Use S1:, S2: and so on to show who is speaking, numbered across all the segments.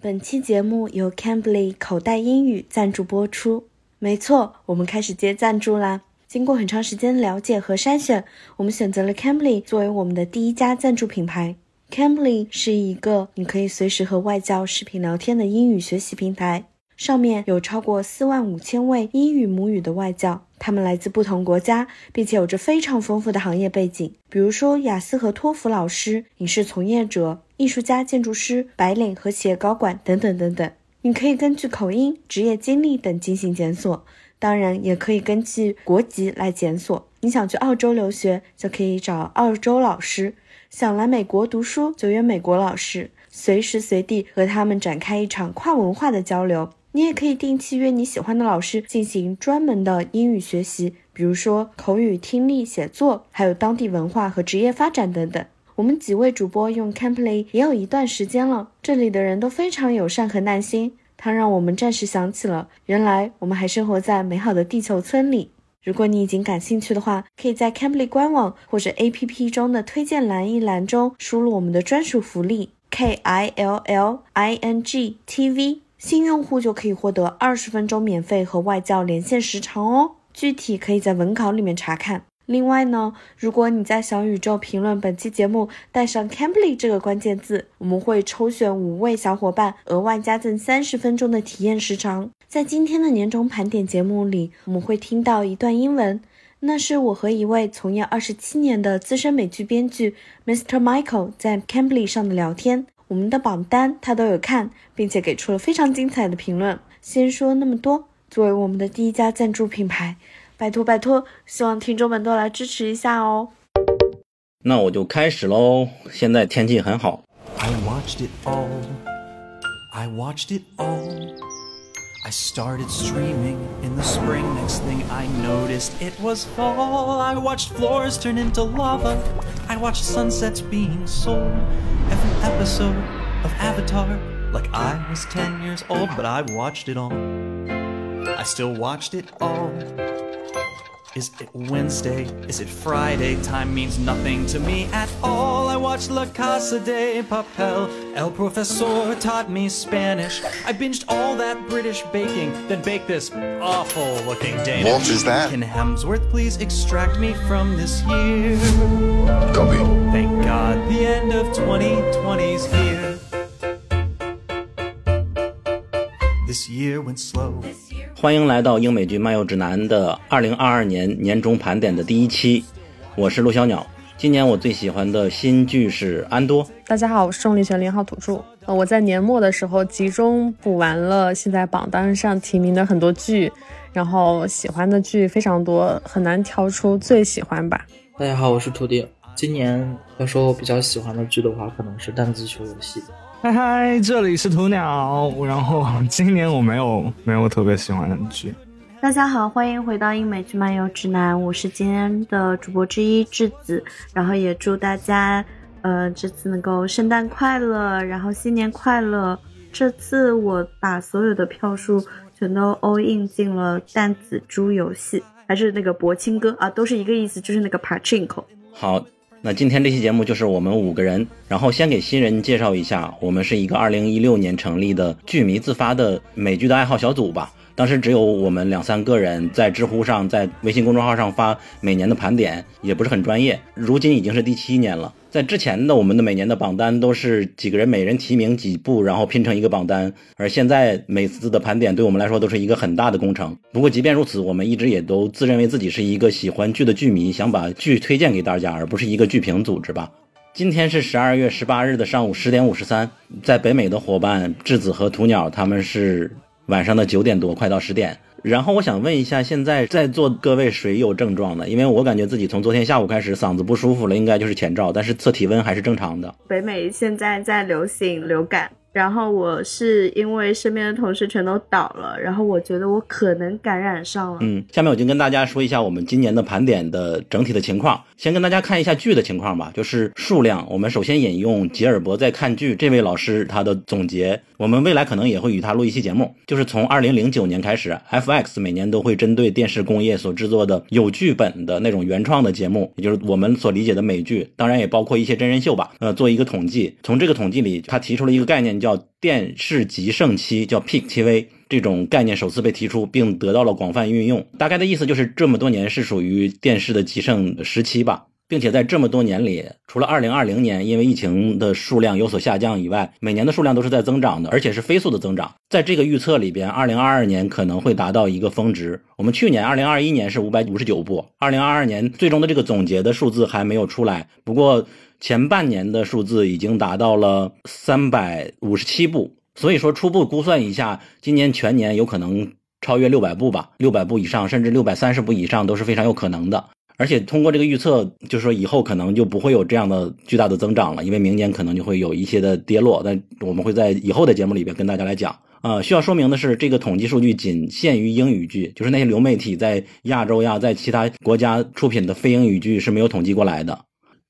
S1: 本期节目由 Cambly 口袋英语赞助播出。没错，我们开始接赞助啦！经过很长时间了解和筛选，我们选择了 Cambly 作为我们的第一家赞助品牌。Cambly 是一个你可以随时和外教视频聊天的英语学习平台，上面有超过四万五千位英语母语的外教，他们来自不同国家，并且有着非常丰富的行业背景，比如说雅思和托福老师、影视从业者。艺术家、建筑师、白领和企业高管等等等等，你可以根据口音、职业经历等进行检索，当然也可以根据国籍来检索。你想去澳洲留学，就可以找澳洲老师；想来美国读书，就约美国老师，随时随地和他们展开一场跨文化的交流。你也可以定期约你喜欢的老师进行专门的英语学习，比如说口语、听力、写作，还有当地文化和职业发展等等。我们几位主播用 Camply 也有一段时间了，这里的人都非常友善和耐心，它让我们暂时想起了原来我们还生活在美好的地球村里。如果你已经感兴趣的话，可以在 Camply 官网或者 APP 中的推荐栏一栏中输入我们的专属福利 K I L L I N G T V，新用户就可以获得二十分钟免费和外教连线时长哦。具体可以在文稿里面查看。另外呢，如果你在小宇宙评论本期节目带上 Cambly 这个关键字，我们会抽选五位小伙伴，额外加赠三十分钟的体验时长。在今天的年终盘点节目里，我们会听到一段英文，那是我和一位从业二十七年的资深美剧编剧 Mr. Michael 在 Cambly 上的聊天。我们的榜单他都有看，并且给出了非常精彩的评论。先说那么多，作为我们的第一家赞助品牌。拜托拜托，希望听众们都来支持一下哦。
S2: 那我就开始喽。现在天气很好。
S3: I watched it all. I watched it all. I started streaming in the spring. Next thing I noticed, it was fall. I watched floors turn into lava. I watched sunsets being sold. Every episode of Avatar, like I was 10 years old, but I watched it all. I still watched it all. Is it Wednesday? Is it Friday? Time means nothing to me at all. I watched La Casa de Papel. El Profesor taught me Spanish. I binged all that British baking, then baked this awful looking Danish.
S4: What is that?
S3: Can Hemsworth please extract me from this year?
S4: Copy.
S3: Thank God the end of 2020's here.
S2: 欢迎来到英美剧漫游指南的二零二二年年终盘点的第一期，我是陆小鸟。今年我最喜欢的新剧是《安多》。
S5: 大家好，我是重力泉零号土著。呃，我在年末的时候集中补完了现在榜单上提名的很多剧，然后喜欢的剧非常多，很难挑出最喜欢吧。
S6: 大家好，我是土地。今年要说我比较喜欢的剧的话，可能是弹子球游戏。
S7: 嗨嗨，这里是鸵鸟。然后今年我没有没有特别喜欢的剧。
S1: 大家好，欢迎回到英美剧漫游指南，我是今天的主播之一智子。然后也祝大家，呃，这次能够圣诞快乐，然后新年快乐。这次我把所有的票数全都 all in 进了弹子猪游戏，还是那个博青哥啊，都是一个意思，就是那个 pachinko。
S2: 好。那今天这期节目就是我们五个人，然后先给新人介绍一下，我们是一个二零一六年成立的剧迷自发的美剧的爱好小组吧。当时只有我们两三个人在知乎上、在微信公众号上发每年的盘点，也不是很专业。如今已经是第七年了。在之前的我们的每年的榜单都是几个人每人提名几部，然后拼成一个榜单。而现在每次的盘点对我们来说都是一个很大的工程。不过即便如此，我们一直也都自认为自己是一个喜欢剧的剧迷，想把剧推荐给大家，而不是一个剧评组织吧。今天是十二月十八日的上午十点五十三，在北美的伙伴质子和土鸟他们是。晚上的九点多，快到十点。然后我想问一下，现在在座各位谁有症状呢？因为我感觉自己从昨天下午开始嗓子不舒服了，应该就是前兆，但是测体温还是正常的。
S1: 北美现在在流行流感。然后我是因为身边的同事全都倒了，然后我觉得我可能感染上了。
S2: 嗯，下面我就跟大家说一下我们今年的盘点的整体的情况。先跟大家看一下剧的情况吧，就是数量。我们首先引用吉尔伯在看剧这位老师他的总结。我们未来可能也会与他录一期节目，就是从二零零九年开始，FX 每年都会针对电视工业所制作的有剧本的那种原创的节目，也就是我们所理解的美剧，当然也包括一些真人秀吧。呃，做一个统计，从这个统计里，他提出了一个概念。叫电视极盛期，叫 Peak TV 这种概念首次被提出，并得到了广泛运用。大概的意思就是这么多年是属于电视的极盛时期吧。并且在这么多年里，除了2020年因为疫情的数量有所下降以外，每年的数量都是在增长的，而且是飞速的增长。在这个预测里边，2022年可能会达到一个峰值。我们去年2021年是559部，2022年最终的这个总结的数字还没有出来，不过前半年的数字已经达到了357部，所以说初步估算一下，今年全年有可能超越600部吧，600部以上，甚至630部以上都是非常有可能的。而且通过这个预测，就是说以后可能就不会有这样的巨大的增长了，因为明年可能就会有一些的跌落。但我们会在以后的节目里边跟大家来讲。啊，需要说明的是，这个统计数据仅限于英语剧，就是那些流媒体在亚洲呀，在其他国家出品的非英语剧是没有统计过来的。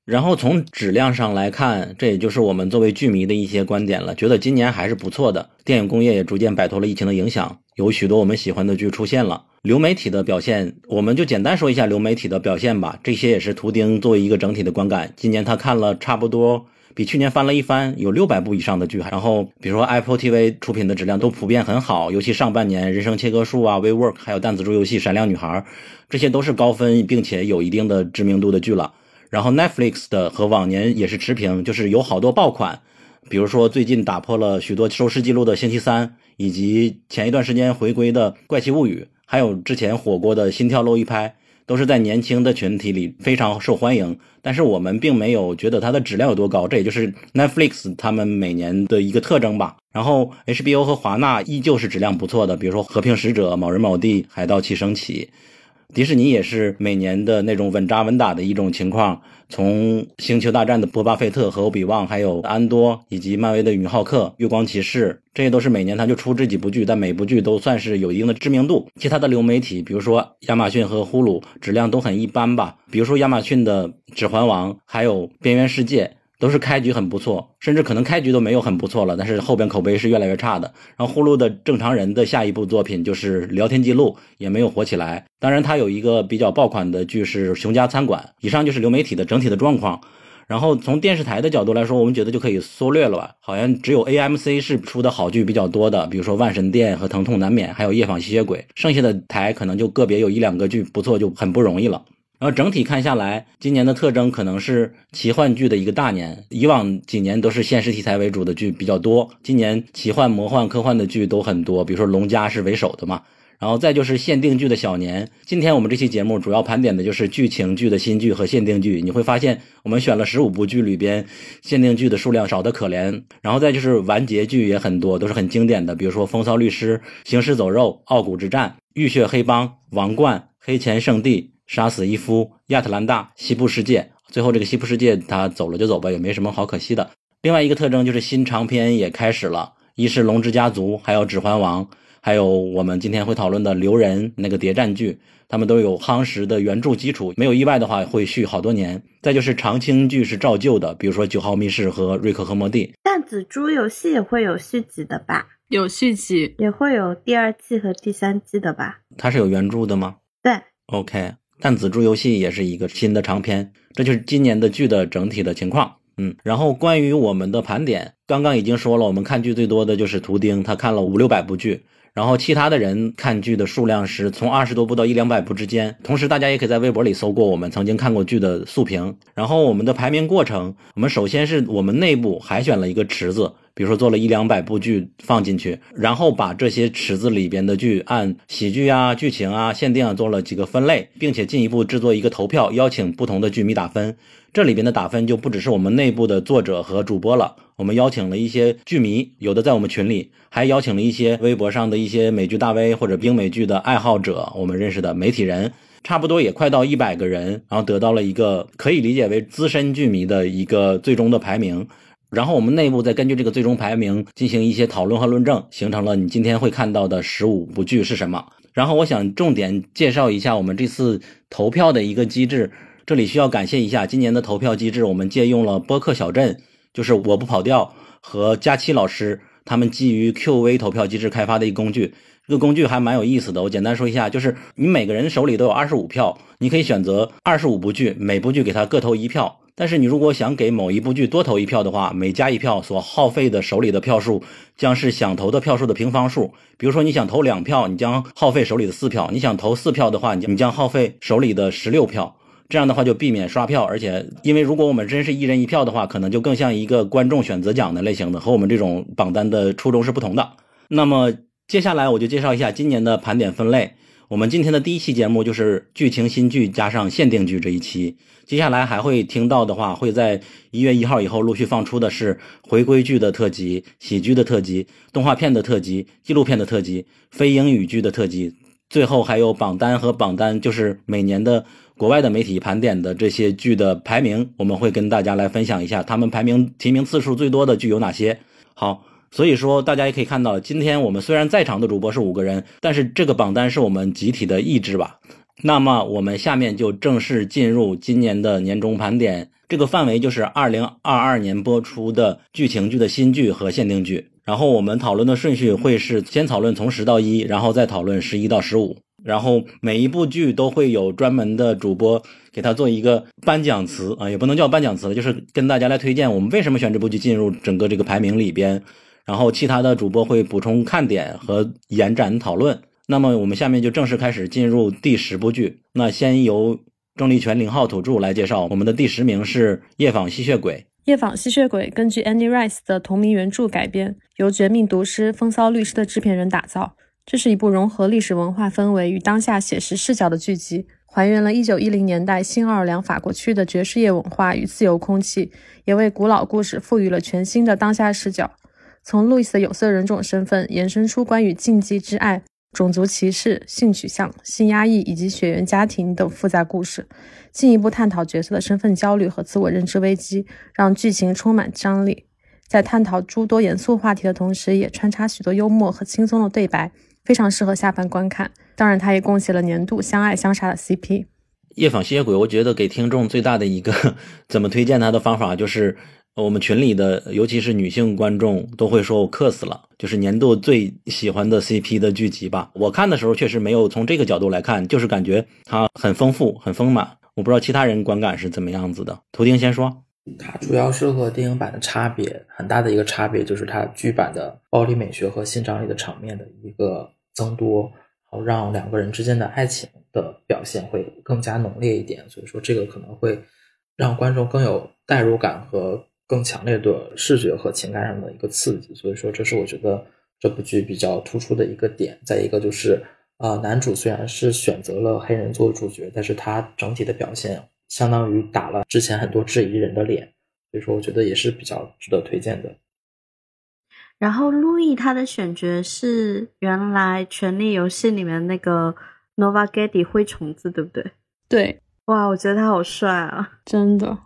S2: 然后从质量上来看，这也就是我们作为剧迷的一些观点了，觉得今年还是不错的。电影工业也逐渐摆脱了疫情的影响，有许多我们喜欢的剧出现了。流媒体的表现，我们就简单说一下流媒体的表现吧。这些也是图钉作为一个整体的观感。今年他看了差不多比去年翻了一番，有六百部以上的剧。然后比如说 Apple TV 出品的质量都普遍很好，尤其上半年《人生切割术》啊、《We Work》还有《弹子猪游戏》《闪亮女孩》，这些都是高分并且有一定的知名度的剧了。然后 Netflix 的和往年也是持平，就是有好多爆款，比如说最近打破了许多收视记录的《星期三》，以及前一段时间回归的《怪奇物语》，还有之前火过的《心跳漏一拍》，都是在年轻的群体里非常受欢迎。但是我们并没有觉得它的质量有多高，这也就是 Netflix 他们每年的一个特征吧。然后 HBO 和华纳依旧是质量不错的，比如说《和平使者》《某人某地》《海盗七升起》。迪士尼也是每年的那种稳扎稳打的一种情况，从《星球大战》的波巴费特和欧比旺，还有安多，以及漫威的女浩克、月光骑士，这些都是每年他就出这几部剧，但每部剧都算是有一定的知名度。其他的流媒体，比如说亚马逊和呼噜，质量都很一般吧。比如说亚马逊的《指环王》，还有《边缘世界》。都是开局很不错，甚至可能开局都没有很不错了，但是后边口碑是越来越差的。然后呼噜的正常人的下一部作品就是聊天记录，也没有火起来。当然，它有一个比较爆款的剧是《熊家餐馆》。以上就是流媒体的整体的状况。然后从电视台的角度来说，我们觉得就可以缩略了吧。好像只有 AMC 是出的好剧比较多的，比如说《万神殿》和《疼痛难免》，还有《夜访吸血鬼》。剩下的台可能就个别有一两个剧不错，就很不容易了。然后整体看下来，今年的特征可能是奇幻剧的一个大年。以往几年都是现实题材为主的剧比较多，今年奇幻、魔幻、科幻的剧都很多。比如说《龙家》是为首的嘛，然后再就是限定剧的小年。今天我们这期节目主要盘点的就是剧情剧的新剧和限定剧。你会发现，我们选了十五部剧里边，限定剧的数量少得可怜。然后再就是完结剧也很多，都是很经典的，比如说《风骚律师》《行尸走肉》《傲骨之战》《浴血黑帮》《王冠》《黑钱圣地》。杀死伊夫、亚特兰大、西部世界，最后这个西部世界他走了就走吧，也没什么好可惜的。另外一个特征就是新长篇也开始了，一是《龙之家族》，还有《指环王》，还有我们今天会讨论的《留人》那个谍战剧，他们都有夯实的原著基础，没有意外的话会续好多年。再就是长青剧是照旧的，比如说《九号密室》和《瑞克和莫蒂》。
S1: 但紫珠游戏也会有续集的吧？
S5: 有续集，
S1: 也会有第二季和第三季的吧？
S2: 它是有原著的吗？
S1: 对
S2: ，OK。但紫竹游戏也是一个新的长篇，这就是今年的剧的整体的情况。嗯，然后关于我们的盘点，刚刚已经说了，我们看剧最多的就是图钉，他看了五六百部剧，然后其他的人看剧的数量是从二十多部到一两百部之间。同时，大家也可以在微博里搜过我们曾经看过剧的速评。然后我们的排名过程，我们首先是我们内部海选了一个池子。比如说做了一两百部剧放进去，然后把这些池子里边的剧按喜剧啊、剧情啊、限定啊做了几个分类，并且进一步制作一个投票，邀请不同的剧迷打分。这里边的打分就不只是我们内部的作者和主播了，我们邀请了一些剧迷，有的在我们群里，还邀请了一些微博上的一些美剧大 V 或者冰美剧的爱好者，我们认识的媒体人，差不多也快到一百个人，然后得到了一个可以理解为资深剧迷的一个最终的排名。然后我们内部再根据这个最终排名进行一些讨论和论证，形成了你今天会看到的十五部剧是什么。然后我想重点介绍一下我们这次投票的一个机制。这里需要感谢一下今年的投票机制，我们借用了播客小镇，就是我不跑调和佳期老师他们基于 QV 投票机制开发的一工具。这个工具还蛮有意思的，我简单说一下，就是你每个人手里都有二十五票，你可以选择二十五部剧，每部剧给他各投一票。但是你如果想给某一部剧多投一票的话，每加一票所耗费的手里的票数将是想投的票数的平方数。比如说你想投两票，你将耗费手里的四票；你想投四票的话，你你将耗费手里的十六票。这样的话就避免刷票，而且因为如果我们真是一人一票的话，可能就更像一个观众选择奖的类型的，和我们这种榜单的初衷是不同的。那么接下来我就介绍一下今年的盘点分类。我们今天的第一期节目就是剧情新剧加上限定剧这一期，接下来还会听到的话，会在一月一号以后陆续放出的是回归剧的特辑、喜剧的特辑、动画片的特辑、纪录片的特辑、非英语剧的特辑，最后还有榜单和榜单，就是每年的国外的媒体盘点的这些剧的排名，我们会跟大家来分享一下他们排名提名次数最多的剧有哪些。好。所以说，大家也可以看到，今天我们虽然在场的主播是五个人，但是这个榜单是我们集体的意志吧。那么，我们下面就正式进入今年的年终盘点，这个范围就是二零二二年播出的剧情剧的新剧和限定剧。然后我们讨论的顺序会是先讨论从十到一，然后再讨论十一到十五。然后每一部剧都会有专门的主播给他做一个颁奖词啊，也不能叫颁奖词了，就是跟大家来推荐我们为什么选这部剧进入整个这个排名里边。然后其他的主播会补充看点和延展讨论。那么我们下面就正式开始进入第十部剧。那先由郑立权零号土著来介绍，我们的第十名是《夜访吸血鬼》。
S5: 《夜访吸血鬼》根据 Andy Rice 的同名原著改编，由绝命毒师风骚律师的制片人打造。这是一部融合历史文化氛围与当下写实视角的剧集，还原了1910年代新奥尔良法国区的爵士乐文化与自由空气，也为古老故事赋予了全新的当下视角。从路易斯的有色人种身份延伸出关于禁忌之爱、种族歧视、性取向、性压抑以及血缘家庭等复杂故事，进一步探讨角色的身份焦虑和自我认知危机，让剧情充满张力。在探讨诸多严肃话题的同时，也穿插许多幽默和轻松的对白，非常适合下班观看。当然，它也贡献了年度相爱相杀的 CP。
S2: 夜访吸血鬼，我觉得给听众最大的一个怎么推荐它的方法就是。我们群里的，尤其是女性观众，都会说我克死了，就是年度最喜欢的 CP 的剧集吧。我看的时候确实没有从这个角度来看，就是感觉它很丰富、很丰满。我不知道其他人观感是怎么样子的。图钉先说，
S6: 它主要是和电影版的差别很大的一个差别，就是它剧版的暴力美学和性张力的场面的一个增多，好让两个人之间的爱情的表现会更加浓烈一点。所以说，这个可能会让观众更有代入感和。更强烈的视觉和情感上的一个刺激，所以说这是我觉得这部剧比较突出的一个点。再一个就是，啊，男主虽然是选择了黑人做主角，但是他整体的表现相当于打了之前很多质疑人的脸，所以说我觉得也是比较值得推荐的。
S1: 然后路易他的选角是原来《权力游戏》里面那个 Nova Getty 灰虫子，对不对？
S5: 对，
S1: 哇，我觉得他好帅啊，
S5: 真的。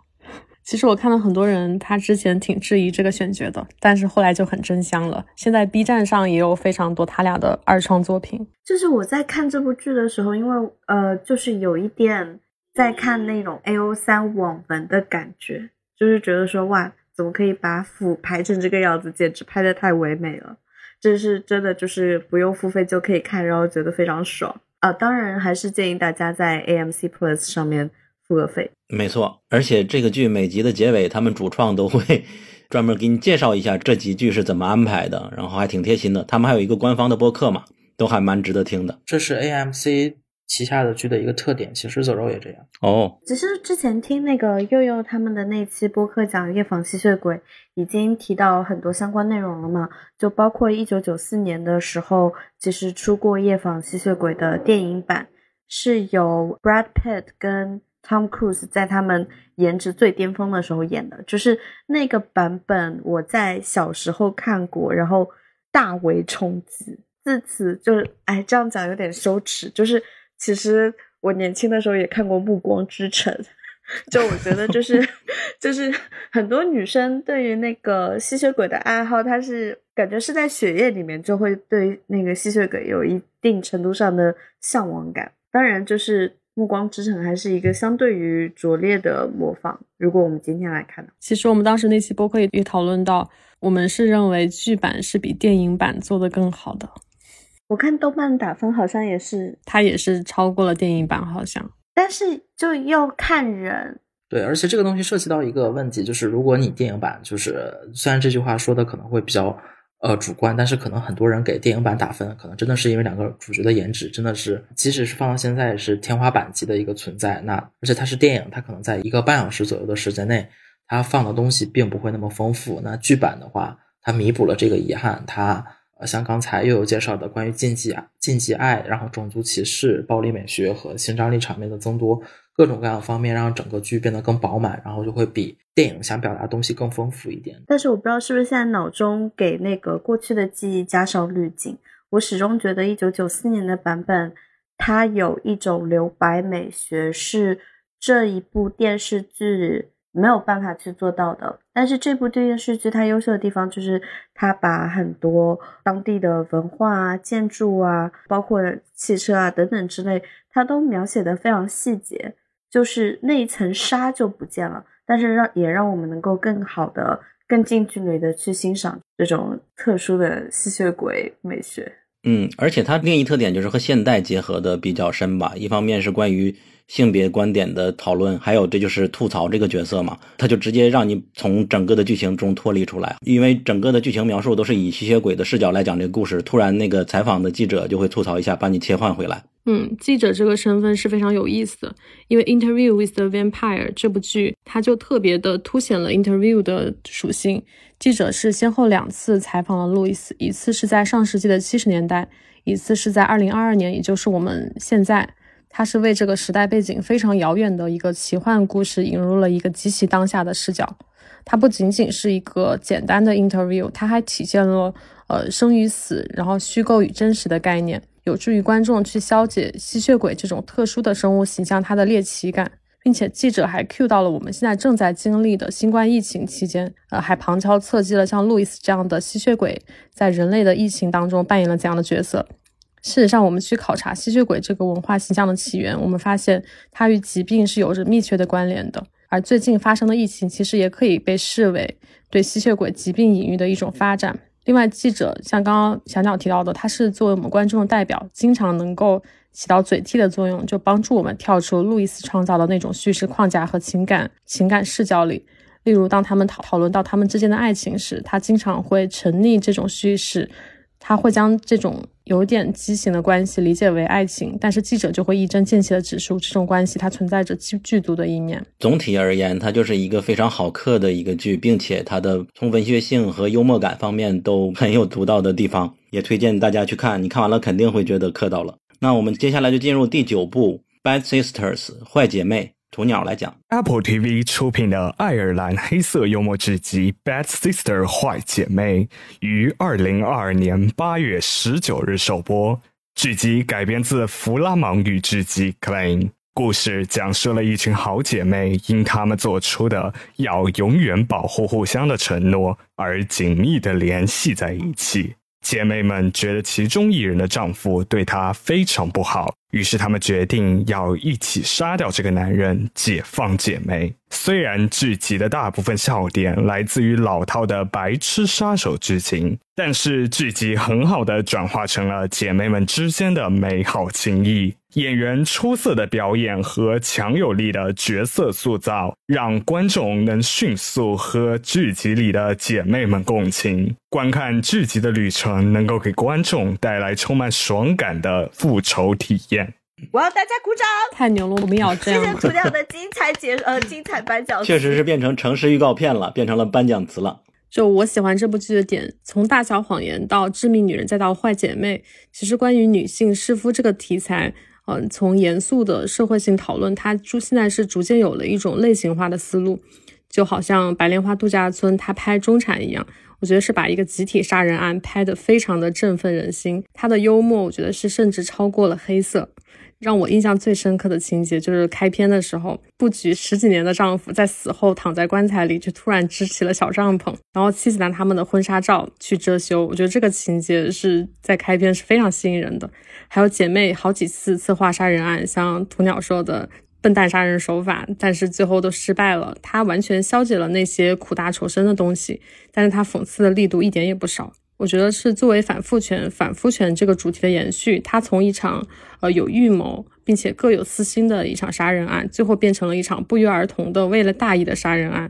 S5: 其实我看到很多人，他之前挺质疑这个选角的，但是后来就很真香了。现在 B 站上也有非常多他俩的二创作品。
S1: 就是我在看这部剧的时候，因为呃，就是有一点在看那种 A O 三网文的感觉，就是觉得说哇，怎么可以把腐拍成这个样子，简直拍的太唯美了。这是真的，就是不用付费就可以看，然后觉得非常爽啊。当然，还是建议大家在 A M C Plus 上面。付个费，
S2: 没错，而且这个剧每集的结尾，他们主创都会 专门给你介绍一下这集剧是怎么安排的，然后还挺贴心的。他们还有一个官方的播客嘛，都还蛮值得听的。
S6: 这是 AMC 旗下的剧的一个特点，《其实走肉》也这样。
S2: 哦，
S1: 其实之前听那个佑佑他们的那期播客讲《夜访吸血鬼》，已经提到很多相关内容了嘛，就包括一九九四年的时候，其实出过《夜访吸血鬼》的电影版，是由 Brad Pitt 跟 Tom Cruise 在他们颜值最巅峰的时候演的，就是那个版本。我在小时候看过，然后大为冲击。自此就是，哎，这样讲有点羞耻。就是其实我年轻的时候也看过《暮光之城》，就我觉得就是 就是很多女生对于那个吸血鬼的爱好，她是感觉是在血液里面，就会对那个吸血鬼有一定程度上的向往感。当然就是。《暮光之城》还是一个相对于拙劣的模仿。如果我们今天来看，
S5: 其实我们当时那期播客也讨论到，我们是认为剧版是比电影版做的更好的。
S1: 我看豆瓣打分好像也是，
S5: 它也是超过了电影版，好像。
S1: 但是就要看人，
S6: 对，而且这个东西涉及到一个问题，就是如果你电影版，就是虽然这句话说的可能会比较呃主观，但是可能很多人给电影版打分，可能真的是因为两个主角的颜值真的是，即使是放到现在也是天花板级的一个存在。那而且它是电影，它可能在一个半小时左右的时间内，它放的东西并不会那么丰富。那剧版的话，它弥补了这个遗憾，它。像刚才又有介绍的关于禁忌、禁忌爱，然后种族歧视、暴力美学和性张力场面的增多，各种各样的方面让整个剧变得更饱满，然后就会比电影想表达东西更丰富一点。
S1: 但是我不知道是不是现在脑中给那个过去的记忆加上滤镜，我始终觉得一九九四年的版本，它有一种留白美学，是这一部电视剧。没有办法去做到的，但是这部电视剧它优秀的地方就是它把很多当地的文化啊、建筑啊、包括汽车啊等等之类，它都描写的非常细节，就是那一层纱就不见了，但是让也让我们能够更好的、更近距离的去欣赏这种特殊的吸血鬼美学。
S2: 嗯，而且它另一特点就是和现代结合的比较深吧，一方面是关于。性别观点的讨论，还有这就是吐槽这个角色嘛，他就直接让你从整个的剧情中脱离出来，因为整个的剧情描述都是以吸血鬼的视角来讲这个故事，突然那个采访的记者就会吐槽一下，把你切换回来。
S5: 嗯，记者这个身份是非常有意思的，因为《Interview with the Vampire》这部剧，它就特别的凸显了 interview 的属性。记者是先后两次采访了路易斯，一次是在上世纪的七十年代，一次是在二零二二年，也就是我们现在。它是为这个时代背景非常遥远的一个奇幻故事引入了一个极其当下的视角。它不仅仅是一个简单的 interview，它还体现了呃生与死，然后虚构与真实的概念，有助于观众去消解吸血鬼这种特殊的生物形象它的猎奇感，并且记者还 cue 到了我们现在正在经历的新冠疫情期间，呃，还旁敲侧击了像路易斯这样的吸血鬼在人类的疫情当中扮演了怎样的角色。事实上，我们去考察吸血鬼这个文化形象的起源，我们发现它与疾病是有着密切的关联的。而最近发生的疫情，其实也可以被视为对吸血鬼疾病隐喻的一种发展。另外，记者像刚刚小鸟提到的，他是作为我们观众的代表，经常能够起到嘴替的作用，就帮助我们跳出路易斯创造的那种叙事框架和情感情感视角里。例如，当他们讨讨论到他们之间的爱情时，他经常会沉溺这种叙事。他会将这种有点畸形的关系理解为爱情，但是记者就会一针见血的指出，这种关系它存在着剧剧毒的一面。
S2: 总体而言，它就是一个非常好磕的一个剧，并且它的从文学性和幽默感方面都很有独到的地方，也推荐大家去看。你看完了肯定会觉得磕到了。那我们接下来就进入第九部《Bad Sisters》坏姐妹。鸵鸟来讲
S7: ，Apple TV 出品的爱尔兰黑色幽默剧集《Bad Sister》坏姐妹于二零二二年八月十九日首播。剧集改编自弗拉芒语剧集《Clean》，故事讲述了一群好姐妹因她们做出的要永远保护互相的承诺而紧密的联系在一起。姐妹们觉得其中一人的丈夫对她非常不好。于是他们决定要一起杀掉这个男人，解放姐妹。虽然剧集的大部分笑点来自于老套的白痴杀手剧情，但是剧集很好的转化成了姐妹们之间的美好情谊。演员出色的表演和强有力的角色塑造，让观众能迅速和剧集里的姐妹们共情。观看剧集的旅程，能够给观众带来充满爽感的复仇体验。
S1: 我要大家鼓掌！
S5: 太牛了，我们要这样。
S1: 谢谢涂亮的精彩解呃 精彩颁奖，
S2: 确实是变成城市预告片了，变成了颁奖词了。
S5: 就我喜欢这部剧的点，从大小谎言到致命女人，再到坏姐妹，其实关于女性弑夫这个题材。嗯，从严肃的社会性讨论，它逐现在是逐渐有了一种类型化的思路，就好像白莲花度假村它拍中产一样，我觉得是把一个集体杀人案拍得非常的振奋人心。它的幽默，我觉得是甚至超过了黑色。让我印象最深刻的情节就是开篇的时候，布局十几年的丈夫在死后躺在棺材里，就突然支起了小帐篷，然后妻子拿他们的婚纱照去遮羞。我觉得这个情节是在开篇是非常吸引人的。还有姐妹好几次策划杀人案，像鸵鸟说的笨蛋杀人手法，但是最后都失败了。他完全消解了那些苦大仇深的东西，但是他讽刺的力度一点也不少。我觉得是作为反父权、反夫权这个主题的延续，它从一场呃有预谋并且各有私心的一场杀人案，最后变成了一场不约而同的为了大义的杀人案，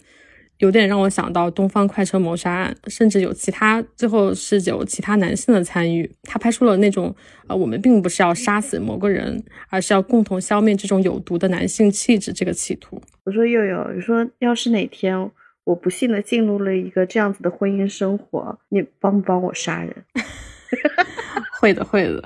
S5: 有点让我想到东方快车谋杀案，甚至有其他最后是有其他男性的参与。他拍出了那种呃，我们并不是要杀死某个人，而是要共同消灭这种有毒的男性气质这个企图。
S1: 我说佑佑，你说要是哪天。我不幸的进入了一个这样子的婚姻生活，你帮不帮我杀人？
S5: 会的，会的，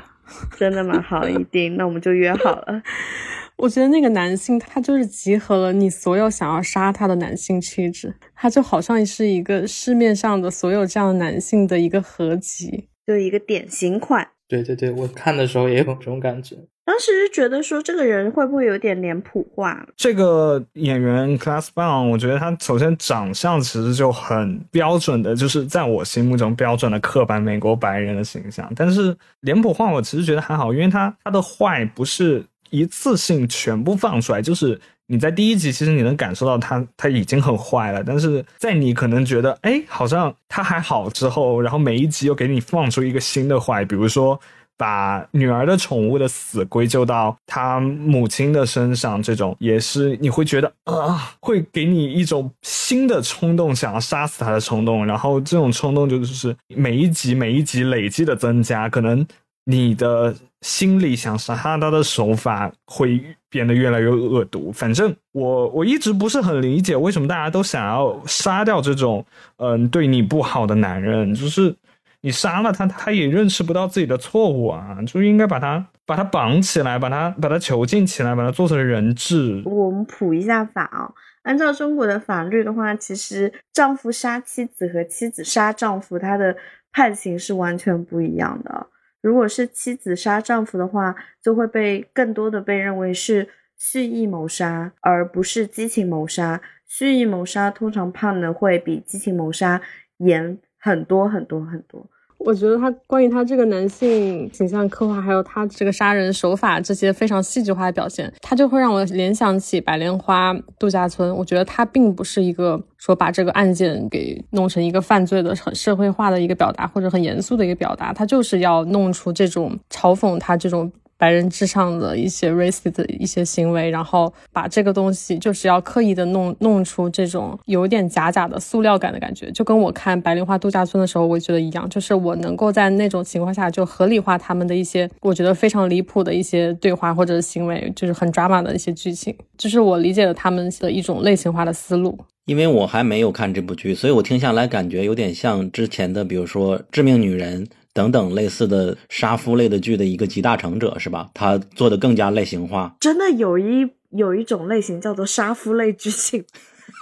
S1: 真的吗？好，一定，那我们就约好了。
S5: 我觉得那个男性他就是集合了你所有想要杀他的男性气质，他就好像是一个市面上的所有这样男性的一个合集，
S1: 就一个典型款。
S6: 对对对，我看的时候也有这种感觉。
S1: 当时是觉得说这个人会不会有点脸谱化？
S7: 这个演员 Class Bang，我觉得他首先长相其实就很标准的，就是在我心目中标准的刻板美国白人的形象。但是脸谱化我其实觉得还好，因为他他的坏不是一次性全部放出来，就是你在第一集其实你能感受到他他已经很坏了，但是在你可能觉得哎好像他还好之后，然后每一集又给你放出一个新的坏，比如说。把女儿的宠物的死归咎到他母亲的身上，这种也是你会觉得啊，会给你一种新的冲动，想要杀死他的冲动。然后这种冲动就是每一集每一集累积的增加，可能你的心里想杀他的手法会变得越来越恶毒。反正我我一直不是很理解为什么大家都想要杀掉这种嗯对你不好的男人，就是。你杀了他，他也认识不到自己的错误啊，就应该把他把他绑起来，把他把他囚禁起来，把他做成人质。
S1: 我们普一下法啊，按照中国的法律的话，其实丈夫杀妻子和妻子杀丈夫，他的判刑是完全不一样的。如果是妻子杀丈夫的话，就会被更多的被认为是蓄意谋杀，而不是激情谋杀。蓄意谋杀通常判的会比激情谋杀严。很多很多很多，
S5: 我觉得他关于他这个男性形象刻画，还有他这个杀人手法这些非常戏剧化的表现，他就会让我联想起白莲花度假村。我觉得他并不是一个说把这个案件给弄成一个犯罪的很社会化的一个表达，或者很严肃的一个表达，他就是要弄出这种嘲讽他这种。白人至上的一些 racist 的一些行为，然后把这个东西就是要刻意的弄弄出这种有点假假的塑料感的感觉，就跟我看《白莲花度假村》的时候，我觉得一样，就是我能够在那种情况下就合理化他们的一些我觉得非常离谱的一些对话或者行为，就是很 drama 的一些剧情，就是我理解了他们的一种类型化的思路。
S2: 因为我还没有看这部剧，所以我听下来感觉有点像之前的，比如说《致命女人》。等等类似的杀夫类的剧的一个集大成者是吧？他做的更加类型化。
S1: 真的有一有一种类型叫做杀夫类剧情，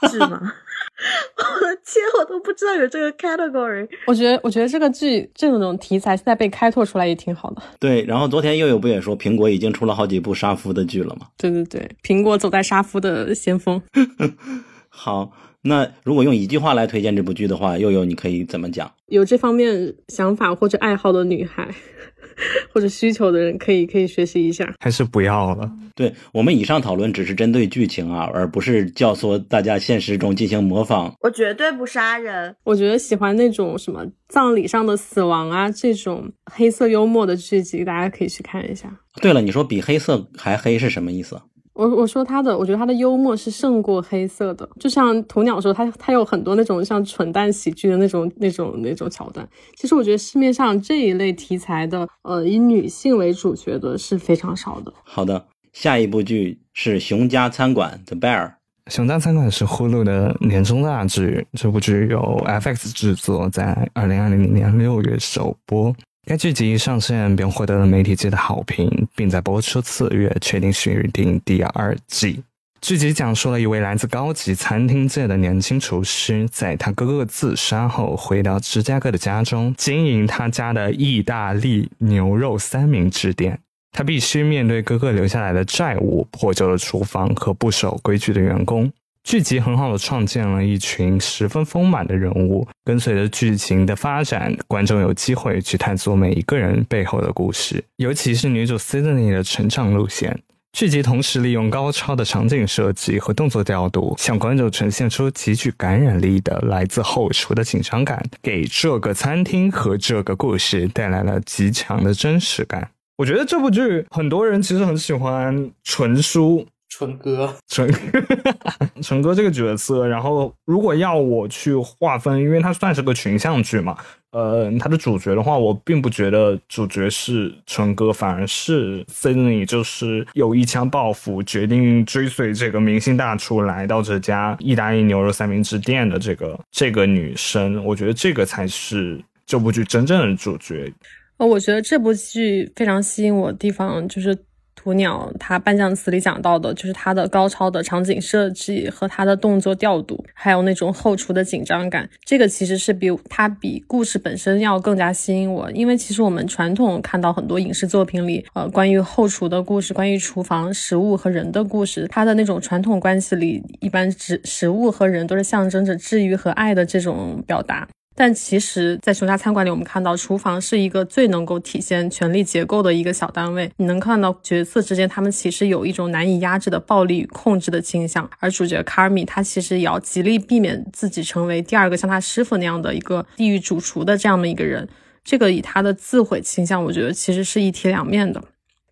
S1: 是吗？我的天，我都不知道有这个 category。
S5: 我觉得，我觉得这个剧这种题材现在被开拓出来也挺好的。
S2: 对，然后昨天又有不也说苹果已经出了好几部杀夫的剧了吗？
S5: 对对对，苹果走在杀夫的先锋。
S2: 好。那如果用一句话来推荐这部剧的话，悠悠你可以怎么讲？
S5: 有这方面想法或者爱好的女孩，或者需求的人，可以可以学习一下。
S7: 还是不要了。
S2: 对我们以上讨论只是针对剧情啊，而不是教唆大家现实中进行模仿。
S1: 我绝对不杀人。
S5: 我觉得喜欢那种什么葬礼上的死亡啊，这种黑色幽默的剧集，大家可以去看一下。
S2: 对了，你说比黑色还黑是什么意思？
S5: 我我说他的，我觉得他的幽默是胜过黑色的。就像鸵鸟说，他他有很多那种像蠢蛋喜剧的那种那种那种桥段。其实我觉得市面上这一类题材的，呃，以女性为主角的是非常少的。
S2: 好的，下一部剧是《熊家餐馆》The Bear。
S7: 《熊家餐馆》是呼噜的年终大剧，这部剧由 FX 制作，在二零二零年六月首播。该剧集一上线便获得了媒体界的好评，并在播出次月确定续订第二季。剧集讲述了一位来自高级餐厅界的年轻厨师，在他哥哥自杀后回到芝加哥的家中，经营他家的意大利牛肉三明治店。他必须面对哥哥留下来的债务、破旧的厨房和不守规矩的员工。剧集很好的创建了一群十分丰满的人物，跟随着剧情的发展，观众有机会去探索每一个人背后的故事，尤其是女主 Sydney 的成长路线。剧集同时利用高超的场景设计和动作调度，向观众呈现出极具感染力的来自后厨的紧张感，给这个餐厅和这个故事带来了极强的真实感。我觉得这部剧很多人其实很喜欢纯书。
S6: 纯哥，
S7: 纯纯 哥这个角色，然后如果要我去划分，因为它算是个群像剧嘛，呃，它的主角的话，我并不觉得主角是纯哥，反而是 Sydney，就是有一腔抱负，决定追随这个明星大厨来到这家意大利牛肉三明治店的这个这个女生，我觉得这个才是这部剧真正的主角。
S5: 呃，我觉得这部剧非常吸引我的地方就是。捕鸟，它颁奖词里讲到的，就是它的高超的场景设计和它的动作调度，还有那种后厨的紧张感。这个其实是比它比故事本身要更加吸引我，因为其实我们传统看到很多影视作品里，呃，关于后厨的故事，关于厨房食物和人的故事，它的那种传统关系里，一般食食物和人都是象征着治愈和爱的这种表达。但其实，在熊家餐馆里，我们看到厨房是一个最能够体现权力结构的一个小单位。你能看到角色之间，他们其实有一种难以压制的暴力与控制的倾向。而主角卡尔米，他其实也要极力避免自己成为第二个像他师傅那样的一个地狱主厨的这样的一个人。这个以他的自毁倾向，我觉得其实是一体两面的。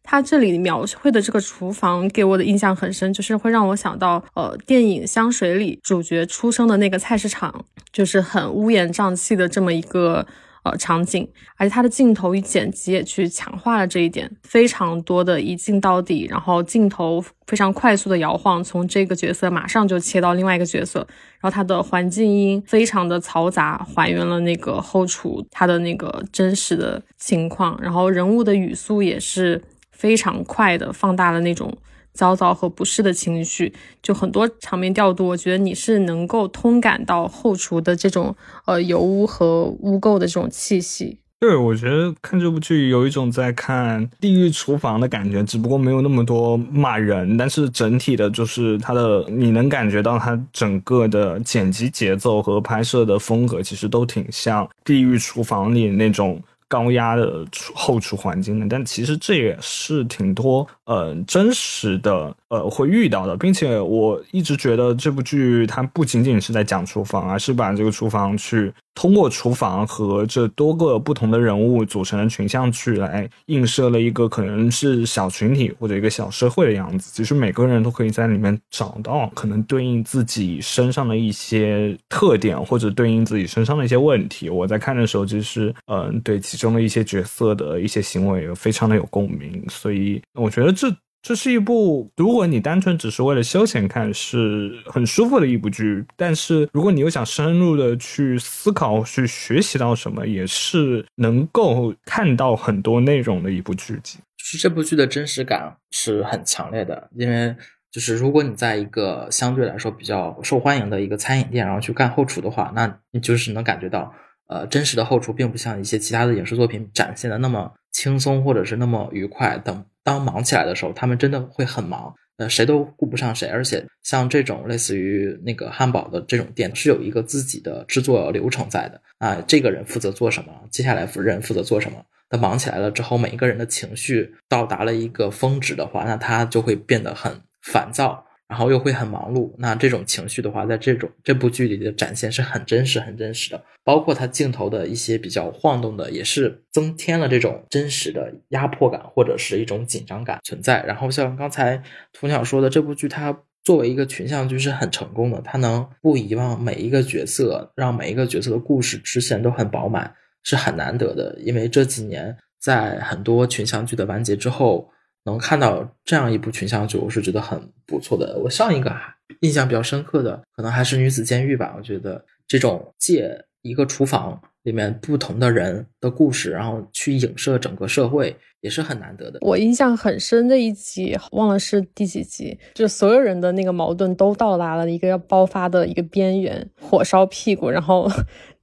S5: 他这里描绘的这个厨房给我的印象很深，就是会让我想到，呃，电影《香水》里主角出生的那个菜市场，就是很乌烟瘴气的这么一个呃场景，而且它的镜头与剪辑也去强化了这一点，非常多的一镜到底，然后镜头非常快速的摇晃，从这个角色马上就切到另外一个角色，然后它的环境音非常的嘈杂，还原了那个后厨它的那个真实的情况，然后人物的语速也是。非常快的放大了那种焦躁和不适的情绪，就很多场面调度，我觉得你是能够通感到后厨的这种呃油污和污垢的这种气息。
S7: 对，我觉得看这部剧有一种在看地狱厨房的感觉，只不过没有那么多骂人，但是整体的就是它的，你能感觉到它整个的剪辑节奏和拍摄的风格，其实都挺像地狱厨房里那种。高压的后厨环境的，但其实这也是挺多呃真实的呃会遇到的，并且我一直觉得这部剧它不仅仅是在讲厨房，而是把这个厨房去。通过厨房和这多个不同的人物组成的群像剧来映射了一个可能是小群体或者一个小社会的样子。其实每个人都可以在里面找到可能对应自己身上的一些特点，或者对应自己身上的一些问题。我在看的时候，其实嗯，对其中的一些角色的一些行为非常的有共鸣。所以我觉得这。这是一部，如果你单纯只是为了休闲看，是很舒服的一部剧。但是，如果你又想深入的去思考、去学习到什么，也是能够看到很多内容的一部剧集。
S6: 就是这部剧的真实感是很强烈的，因为就是如果你在一个相对来说比较受欢迎的一个餐饮店，然后去干后厨的话，那你就是能感觉到，呃，真实的后厨并不像一些其他的影视作品展现的那么轻松，或者是那么愉快等。当忙起来的时候，他们真的会很忙，呃，谁都顾不上谁。而且像这种类似于那个汉堡的这种店，是有一个自己的制作流程在的啊。这个人负责做什么，接下来人负责做什么。他忙起来了之后，每一个人的情绪到达了一个峰值的话，那他就会变得很烦躁。然后又会很忙碌，那这种情绪的话，在这种这部剧里的展现是很真实、很真实的。包括它镜头的一些比较晃动的，也是增添了这种真实的压迫感或者是一种紧张感存在。然后像刚才涂鸟说的，这部剧它作为一个群像剧是很成功的，它能不遗忘每一个角色，让每一个角色的故事支线都很饱满，是很难得的。因为这几年在很多群像剧的完结之后。能看到这样一部群像剧，我是觉得很不错的。我上一个印象比较深刻的，可能还是《女子监狱》吧。我觉得这种借一个厨房里面不同的人的故事，然后去影射整个社会，也是很难得的。
S5: 我印象很深的一集，忘了是第几集，就所有人的那个矛盾都到达了一个要爆发的一个边缘，火烧屁股，然后。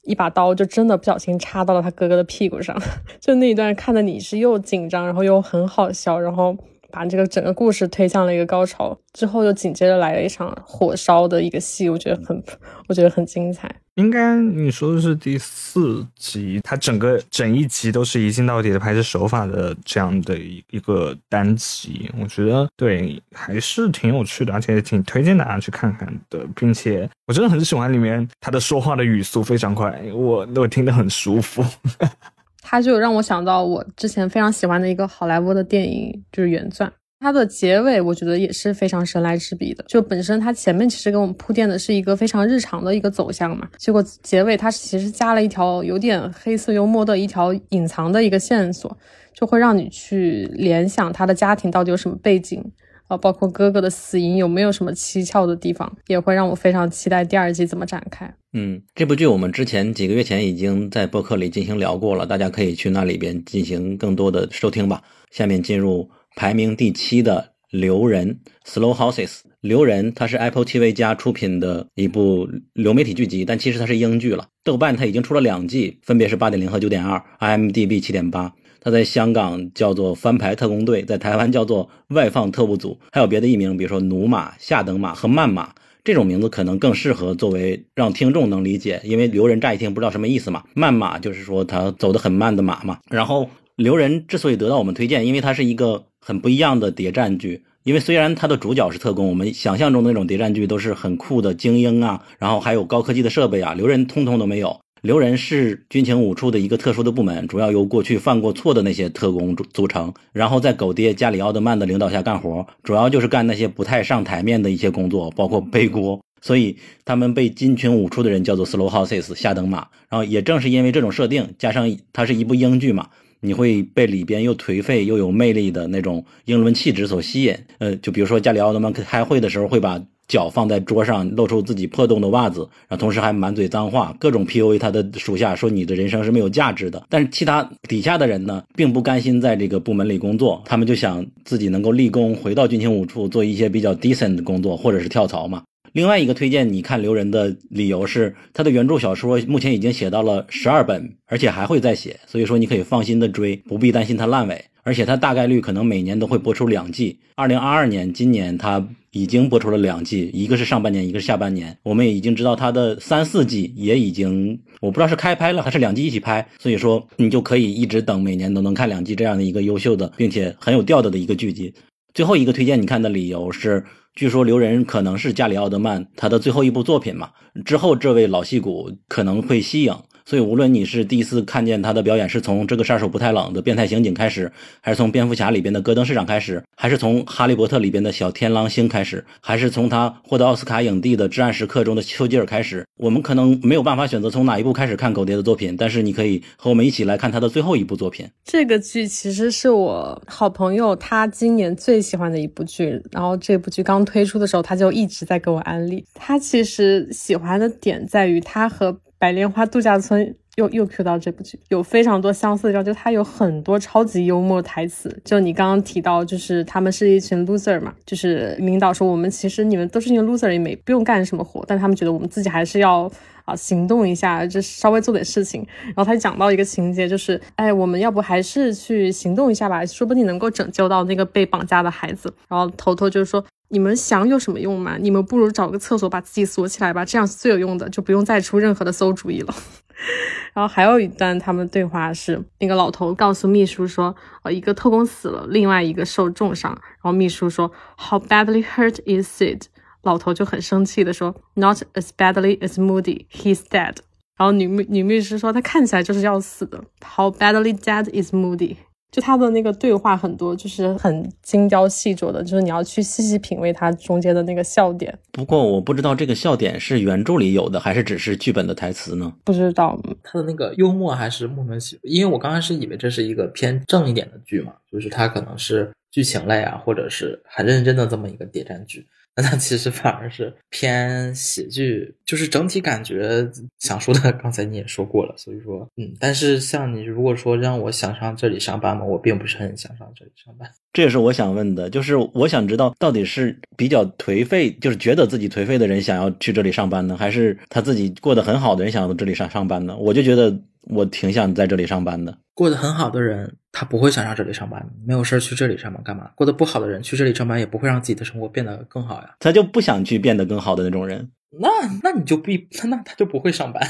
S5: 一把刀就真的不小心插到了他哥哥的屁股上，就那一段看的你是又紧张，然后又很好笑，然后把这个整个故事推向了一个高潮。之后又紧接着来了一场火烧的一个戏，我觉得很，我觉得很精彩。
S7: 应该你说的是第四集，它整个整一集都是一镜到底的拍摄手法的这样的一一个单集，我觉得对还是挺有趣的，而且挺推荐大家去看看的，并且我真的很喜欢里面他的说话的语速非常快，我我听得很舒服。
S5: 他就让我想到我之前非常喜欢的一个好莱坞的电影，就是《原钻》。它的结尾我觉得也是非常神来之笔的。就本身它前面其实给我们铺垫的是一个非常日常的一个走向嘛，结果结尾它其实加了一条有点黑色幽默的一条隐藏的一个线索，就会让你去联想他的家庭到底有什么背景。啊，包括哥哥的死因有没有什么蹊跷的地方，也会让我非常期待第二季怎么展开。
S2: 嗯，这部剧我们之前几个月前已经在播客里进行聊过了，大家可以去那里边进行更多的收听吧。下面进入排名第七的《留人》（Slow Houses）。《留人》它是 Apple TV 加出品的一部流媒体剧集，但其实它是英剧了。豆瓣它已经出了两季，分别是八点零和九点二，IMDB 七点八。它在香港叫做翻牌特工队，在台湾叫做外放特务组，还有别的译名，比如说驽马、下等马和慢马。这种名字可能更适合作为让听众能理解，因为留人乍一听不知道什么意思嘛。慢马就是说他走得很慢的马嘛。然后留人之所以得到我们推荐，因为它是一个很不一样的谍战剧。因为虽然它的主角是特工，我们想象中的那种谍战剧都是很酷的精英啊，然后还有高科技的设备啊，留人通通都没有。留人是军情五处的一个特殊的部门，主要由过去犯过错的那些特工组组成，然后在狗爹加里奥德曼的领导下干活，主要就是干那些不太上台面的一些工作，包括背锅。所以他们被军情五处的人叫做 Slow Houses 下等马。然后也正是因为这种设定，加上它是一部英剧嘛，你会被里边又颓废又有魅力的那种英伦气质所吸引。呃，就比如说加里奥德曼开会的时候会把。脚放在桌上，露出自己破洞的袜子，然后同时还满嘴脏话，各种 PUA 他的属下，说你的人生是没有价值的。但是其他底下的人呢，并不甘心在这个部门里工作，他们就想自己能够立功，回到军情五处做一些比较 decent 的工作，或者是跳槽嘛。另外一个推荐你看留人的理由是，他的原著小说目前已经写到了十二本，而且还会再写，所以说你可以放心的追，不必担心它烂尾。而且它大概率可能每年都会播出两季。二零二二年，今年它已经播出了两季，一个是上半年，一个是下半年。我们也已经知道它的三四季也已经，我不知道是开拍了还是两季一起拍。所以说，你就可以一直等，每年都能看两季这样的一个优秀的，并且很有调调的一个剧集。最后一个推荐你看的理由是，据说留人可能是加里奥德曼他的最后一部作品嘛，之后这位老戏骨可能会息影。所以，无论你是第一次看见他的表演是从这个杀手不太冷的变态刑警开始，还是从蝙蝠侠里边的戈登市长开始，还是从哈利波特里边的小天狼星开始，还是从他获得奥斯卡影帝的至暗时刻中的丘吉尔开始，我们可能没有办法选择从哪一部开始看狗爹的作品，但是你可以和我们一起来看他的最后一部作品。
S5: 这个剧其实是我好朋友他今年最喜欢的一部剧，然后这部剧刚推出的时候，他就一直在给我安利。他其实喜欢的点在于他和。白莲花度假村又又 Q 到这部剧，有非常多相似的地方，就它有很多超级幽默台词。就你刚刚提到，就是他们是一群 loser 嘛，就是领导说我们其实你们都是一个 loser，也没不用干什么活，但他们觉得我们自己还是要啊行动一下，就稍微做点事情。然后他讲到一个情节，就是哎，我们要不还是去行动一下吧，说不定能够拯救到那个被绑架的孩子。然后头头就说。你们想有什么用吗？你们不如找个厕所把自己锁起来吧，这样是最有用的，就不用再出任何的馊主意了。然后还有一段他们对话是，那个老头告诉秘书说，呃，一个特工死了，另外一个受重伤。然后秘书说，How badly hurt is Sid？老头就很生气的说，Not as badly as Moody. He's dead。然后女秘女秘书说，他看起来就是要死的。How badly dead is Moody？就他的那个对话很多，就是很精雕细琢的，就是你要去细细品味它中间的那个笑点。
S2: 不过我不知道这个笑点是原著里有的，还是只是剧本的台词呢？
S5: 不知道，
S6: 他的那个幽默还是莫名其妙。因为我刚开始以为这是一个偏正一点的剧嘛，就是它可能是剧情类啊，或者是很认真的这么一个谍战剧。那其实反而是偏喜剧，就是整体感觉想说的，刚才你也说过了，所以说，嗯，但是像你如果说让我想上这里上班嘛，我并不是很想上这里上班。
S2: 这也是我想问的，就是我想知道到底是比较颓废，就是觉得自己颓废的人想要去这里上班呢，还是他自己过得很好的人想要这里上上班呢？我就觉得。我挺想在这里上班的。
S6: 过得很好的人，他不会想上这里上班，没有事儿去这里上班干嘛？过得不好的人，去这里上班也不会让自己的生活变得更好呀。
S2: 他就不想去变得更好的那种人。
S6: 那那你就必那他就不会上班。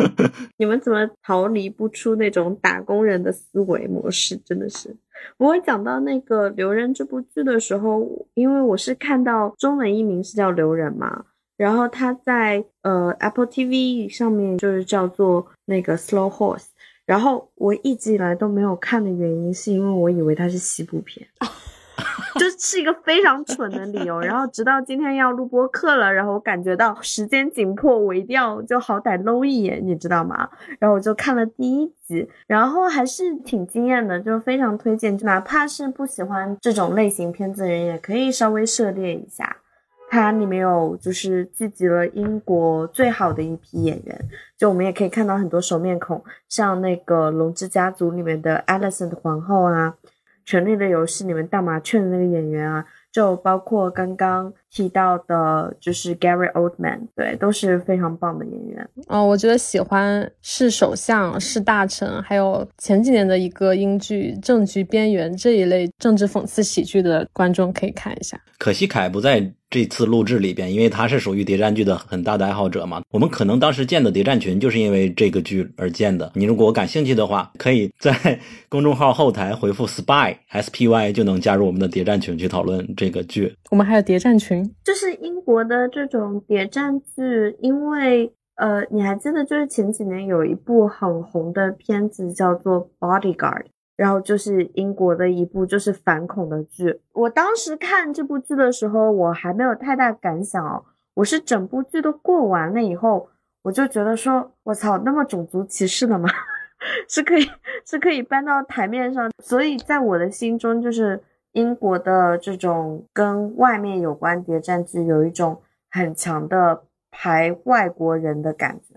S1: 你们怎么逃离不出那种打工人的思维模式？真的是。不过讲到那个留人这部剧的时候，因为我是看到中文译名是叫留人嘛，然后它在呃 Apple TV 上面就是叫做那个 Slow Horse，然后我一直以来都没有看的原因是因为我以为它是西部片。就是一个非常蠢的理由，然后直到今天要录播课了，然后我感觉到时间紧迫，我一定要就好歹搂一眼，你知道吗？然后我就看了第一集，然后还是挺惊艳的，就非常推荐，哪怕是不喜欢这种类型片子的人，也可以稍微涉猎一下。它里面有就是聚集了英国最好的一批演员，就我们也可以看到很多熟面孔，像那个《龙之家族》里面的 Alison 的皇后啊。《权力的游戏》里面大麻雀的那个演员啊，就包括刚刚提到的，就是 Gary Oldman，对，都是非常棒的演员。
S5: 哦，我觉得喜欢是首相、是大臣，还有前几年的一个英剧《政局边缘》这一类政治讽刺喜剧的观众可以看一下。
S2: 可惜凯不在。这次录制里边，因为他是属于谍战剧的很大的爱好者嘛，我们可能当时建的谍战群就是因为这个剧而建的。你如果感兴趣的话，可以在公众号后台回复 spy s p y 就能加入我们的谍战群去讨论这个剧。
S5: 我们还有谍战群，
S1: 就是英国的这种谍战剧，因为呃，你还记得就是前几年有一部很红的片子叫做 Bodyguard。然后就是英国的一部就是反恐的剧。我当时看这部剧的时候，我还没有太大感想哦。我是整部剧都过完了以后，我就觉得说，我操，那么种族歧视的吗？是可以是可以搬到台面上。所以在我的心中，就是英国的这种跟外面有关谍战剧，有一种很强的排外国人的感觉。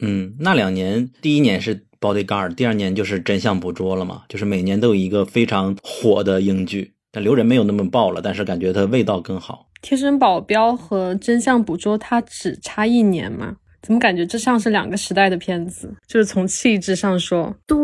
S2: 嗯，那两年，第一年是。Bodyguard，第二年就是真相捕捉了嘛，就是每年都有一个非常火的英剧。但留人没有那么爆了，但是感觉它味道更好。
S5: 贴身保镖和真相捕捉它只差一年嘛？怎么感觉这像是两个时代的片子？就是从气质上说，
S1: 对，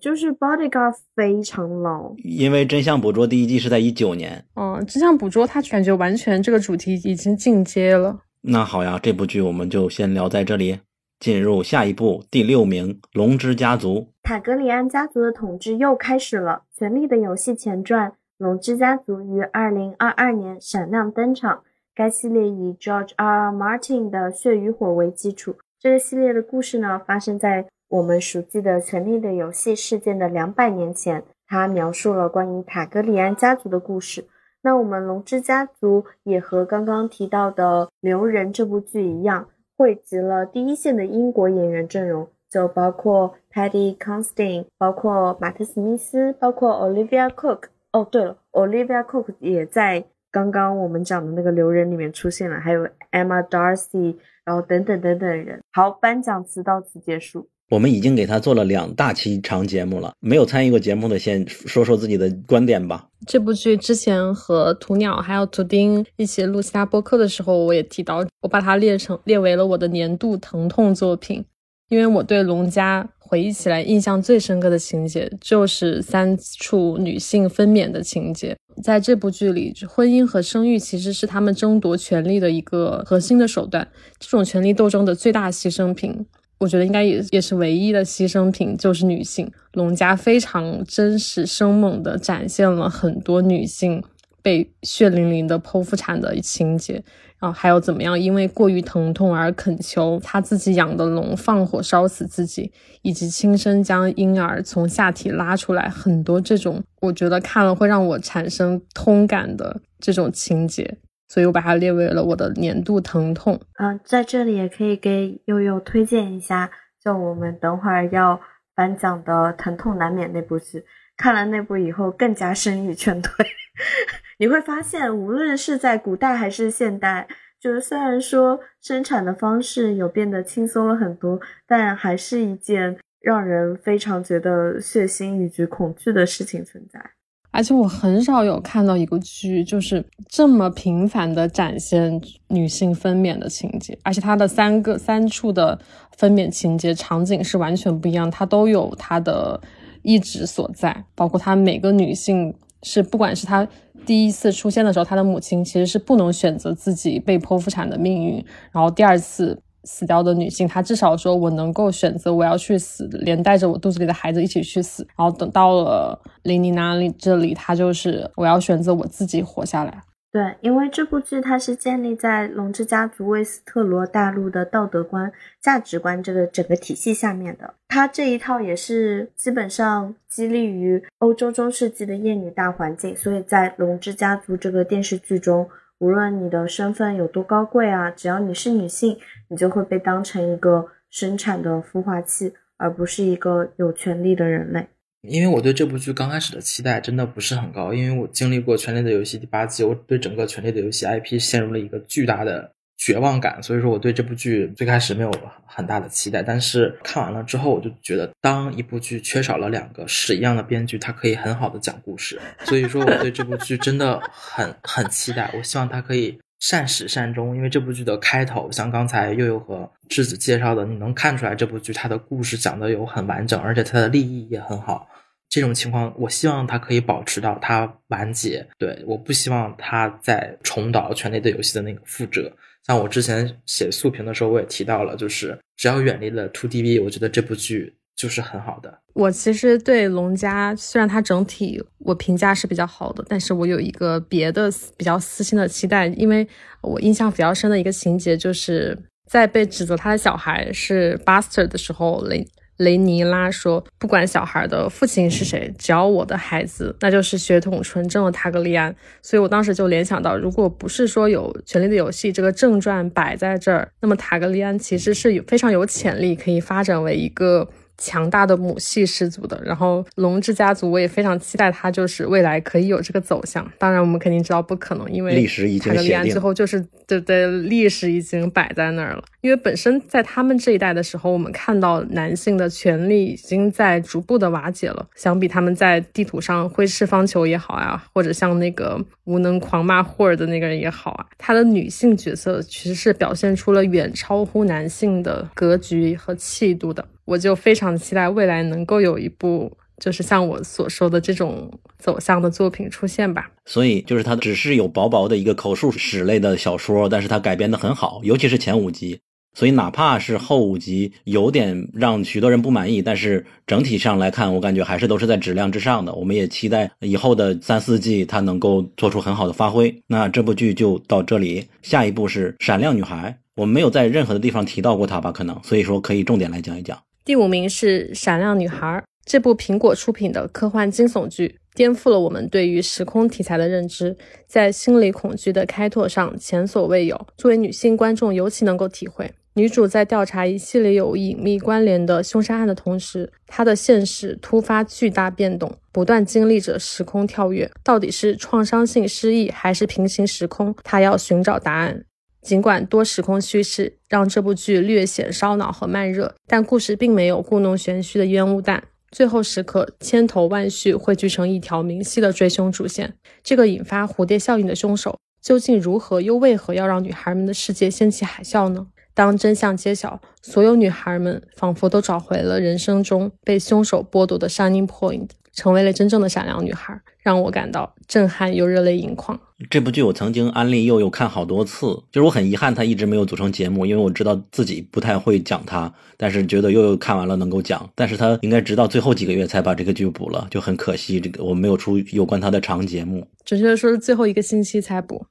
S1: 就是 Bodyguard 非常老，
S2: 因为真相捕捉第一季是在一九年。
S5: 嗯，真相捕捉它感觉完全这个主题已经进阶了。
S2: 那好呀，这部剧我们就先聊在这里。进入下一步，第六名，《龙之家族》。
S1: 塔格里安家族的统治又开始了。《权力的游戏》前传《龙之家族》于二零二二年闪亮登场。该系列以 George R. R. Martin 的《血与火》为基础。这个系列的故事呢，发生在我们熟悉的《权力的游戏》事件的两百年前。它描述了关于塔格里安家族的故事。那我们《龙之家族》也和刚刚提到的《留人》这部剧一样。汇集了第一线的英国演员阵容，就包括 Paddy Considine，包括马特·史密斯，包括 Olivia Cook。哦，对了，Olivia Cook 也在刚刚我们讲的那个留人里面出现了，还有 Emma Darcy，然后等等等等人。好，颁奖词到此结束。
S2: 我们已经给他做了两大期长节目了，没有参与过节目的先说说自己的观点吧。
S5: 这部剧之前和土鸟还有图丁一起录其他播客的时候，我也提到，我把它列成列为了我的年度疼痛作品，因为我对龙家回忆起来印象最深刻的情节就是三处女性分娩的情节。在这部剧里，婚姻和生育其实是他们争夺权力的一个核心的手段，这种权力斗争的最大牺牲品。我觉得应该也也是唯一的牺牲品，就是女性。龙家非常真实生猛地展现了很多女性被血淋淋的剖腹产的情节，然后还有怎么样因为过于疼痛而恳求他自己养的龙放火烧死自己，以及亲身将婴儿从下体拉出来，很多这种我觉得看了会让我产生通感的这种情节。所以我把它列为了我的年度疼痛。
S1: 嗯，在这里也可以给悠悠推荐一下，就我们等会儿要颁奖的《疼痛难免》那部剧。看了那部以后，更加声誉劝退。你会发现，无论是在古代还是现代，就是虽然说生产的方式有变得轻松了很多，但还是一件让人非常觉得血腥以及恐惧的事情存在。
S5: 而且我很少有看到一个剧，就是这么频繁的展现女性分娩的情节，而且它的三个三处的分娩情节场景是完全不一样，它都有它的意志所在，包括它每个女性是不管是他第一次出现的时候，他的母亲其实是不能选择自己被剖腹产的命运，然后第二次死掉的女性，她至少说我能够选择我要去死，连带着我肚子里的孩子一起去死。然后等到了琳妮娜里这里，她就是我要选择我自己活下来。
S1: 对，因为这部剧它是建立在龙之家族威斯特罗大陆的道德观、价值观这个整个体系下面的，它这一套也是基本上激励于欧洲中世纪的厌女大环境，所以在龙之家族这个电视剧中，无论你的身份有多高贵啊，只要你是女性，你就会被当成一个生产的孵化器，而不是一个有权利的人类。
S6: 因为我对这部剧刚开始的期待真的不是很高，因为我经历过《权力的游戏》第八季，我对整个《权力的游戏》IP 陷入了一个巨大的绝望感，所以说我对这部剧最开始没有很大的期待。但是看完了之后，我就觉得，当一部剧缺少了两个屎一样的编剧，它可以很好的讲故事。所以说，我对这部剧真的很很期待。我希望它可以善始善终，因为这部剧的开头，像刚才悠悠和智子介绍的，你能看出来这部剧它的故事讲的有很完整，而且它的立意也很好。这种情况，我希望它可以保持到它完结。对，我不希望它再重蹈《权力的游戏》的那个覆辙。像我之前写速评的时候，我也提到了，就是只要远离了 Two D V，我觉得这部剧就是很好的。
S5: 我其实对龙家，虽然它整体我评价是比较好的，但是我有一个别的比较私心的期待，因为我印象比较深的一个情节，就是在被指责他的小孩是 Buster 的时候，雷。雷尼拉说：“不管小孩的父亲是谁，只要我的孩子，那就是血统纯正的塔格利安。”所以我当时就联想到，如果不是说有《权力的游戏》这个正传摆在这儿，那么塔格利安其实是有非常有潜力可以发展为一个。强大的母系氏族的，然后龙之家族，我也非常期待他就是未来可以有这个走向。当然，我们肯定知道不可能，因为
S2: 历史已经写
S5: 定。之后就是对对，历史已经摆在那儿了。因为本身在他们这一代的时候，我们看到男性的权利已经在逐步的瓦解了。相比他们在地图上挥斥方遒也好啊，或者像那个无能狂骂霍尔的那个人也好啊，他的女性角色其实是表现出了远超乎男性的格局和气度的。我就非常期待未来能够有一部，就是像我所说的这种走向的作品出现吧。
S2: 所以，就是它只是有薄薄的一个口述史类的小说，但是它改编的很好，尤其是前五集。所以，哪怕是后五集有点让许多人不满意，但是整体上来看，我感觉还是都是在质量之上的。我们也期待以后的三四季它能够做出很好的发挥。那这部剧就到这里，下一部是《闪亮女孩》，我们没有在任何的地方提到过它吧？可能，所以说可以重点来讲一讲。
S5: 第五名是《闪亮女孩》这部苹果出品的科幻惊悚剧，颠覆了我们对于时空题材的认知，在心理恐惧的开拓上前所未有。作为女性观众，尤其能够体会。女主在调查一系列有隐秘关联的凶杀案的同时，她的现实突发巨大变动，不断经历着时空跳跃。到底是创伤性失忆，还是平行时空？她要寻找答案。尽管多时空叙事让这部剧略显烧脑和慢热，但故事并没有故弄玄虚的烟雾弹。最后时刻，千头万绪汇聚成一条明晰的追凶主线。这个引发蝴蝶效应的凶手，究竟如何又为何要让女孩们的世界掀起海啸呢？当真相揭晓，所有女孩们仿佛都找回了人生中被凶手剥夺的 shining point。成为了真正的闪亮女孩，让我感到震撼又热泪盈眶。
S2: 这部剧我曾经安利佑佑看好多次，就是我很遗憾他一直没有组成节目，因为我知道自己不太会讲它，但是觉得佑佑看完了能够讲，但是他应该直到最后几个月才把这个剧补了，就很可惜，这个我没有出有关他的长节目。
S5: 准确的说是最后一个星期才补，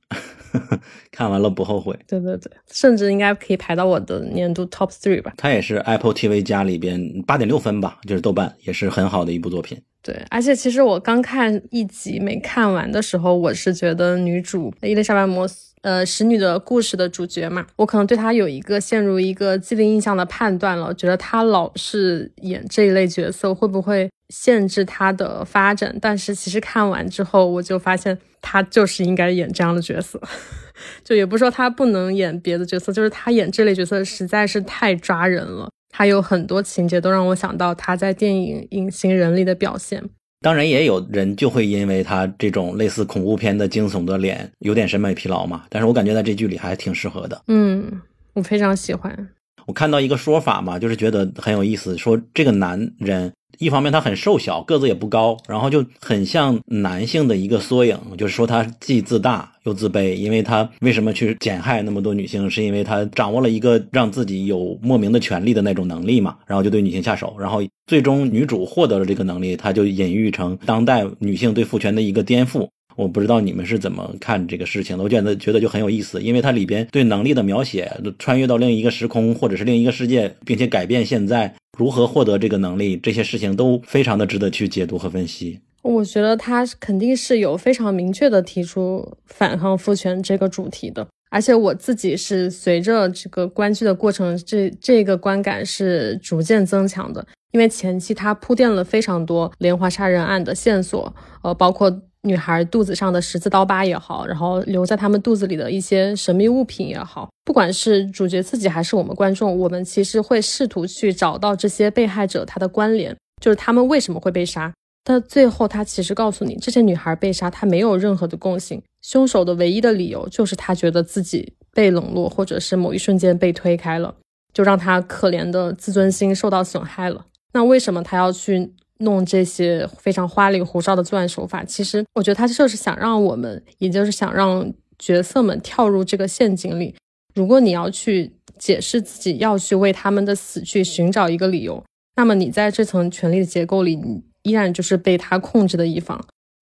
S2: 看完了不后悔。
S5: 对对对，甚至应该可以排到我的年度 top three 吧。
S2: 它也是 Apple TV 加里边八点六分吧，就是豆瓣也是很好的一部作品。
S5: 对，而且其实我刚看一集没看完的时候，我是觉得女主伊丽莎白·摩斯，呃，使女的故事的主角嘛，我可能对她有一个陷入一个既定印象的判断了，觉得她老是演这一类角色，会不会限制她的发展？但是其实看完之后，我就发现她就是应该演这样的角色，就也不是说她不能演别的角色，就是她演这类角色实在是太抓人了。还有很多情节都让我想到他在电影《隐形人》里的表现。
S2: 当然，也有人就会因为他这种类似恐怖片的惊悚的脸有点审美疲劳嘛。但是我感觉在这剧里还挺适合的。
S5: 嗯，我非常喜欢。
S2: 我看到一个说法嘛，就是觉得很有意思，说这个男人一方面他很瘦小，个子也不高，然后就很像男性的一个缩影，就是说他既自大又自卑，因为他为什么去减害那么多女性，是因为他掌握了一个让自己有莫名的权利的那种能力嘛，然后就对女性下手，然后最终女主获得了这个能力，他就隐喻成当代女性对父权的一个颠覆。我不知道你们是怎么看这个事情的，我觉得觉得就很有意思，因为它里边对能力的描写，穿越到另一个时空或者是另一个世界，并且改变现在如何获得这个能力，这些事情都非常的值得去解读和分析。
S5: 我觉得他肯定是有非常明确的提出反抗父权这个主题的，而且我自己是随着这个观剧的过程，这这个观感是逐渐增强的，因为前期他铺垫了非常多连环杀人案的线索，呃，包括。女孩肚子上的十字刀疤也好，然后留在他们肚子里的一些神秘物品也好，不管是主角自己还是我们观众，我们其实会试图去找到这些被害者他的关联，就是他们为什么会被杀。但最后他其实告诉你，这些女孩被杀，她没有任何的共性，凶手的唯一的理由就是他觉得自己被冷落，或者是某一瞬间被推开了，就让他可怜的自尊心受到损害了。那为什么他要去？弄这些非常花里胡哨的作案手法，其实我觉得他就是想让我们，也就是想让角色们跳入这个陷阱里。如果你要去解释自己，要去为他们的死去寻找一个理由，那么你在这层权力的结构里，你依然就是被他控制的一方。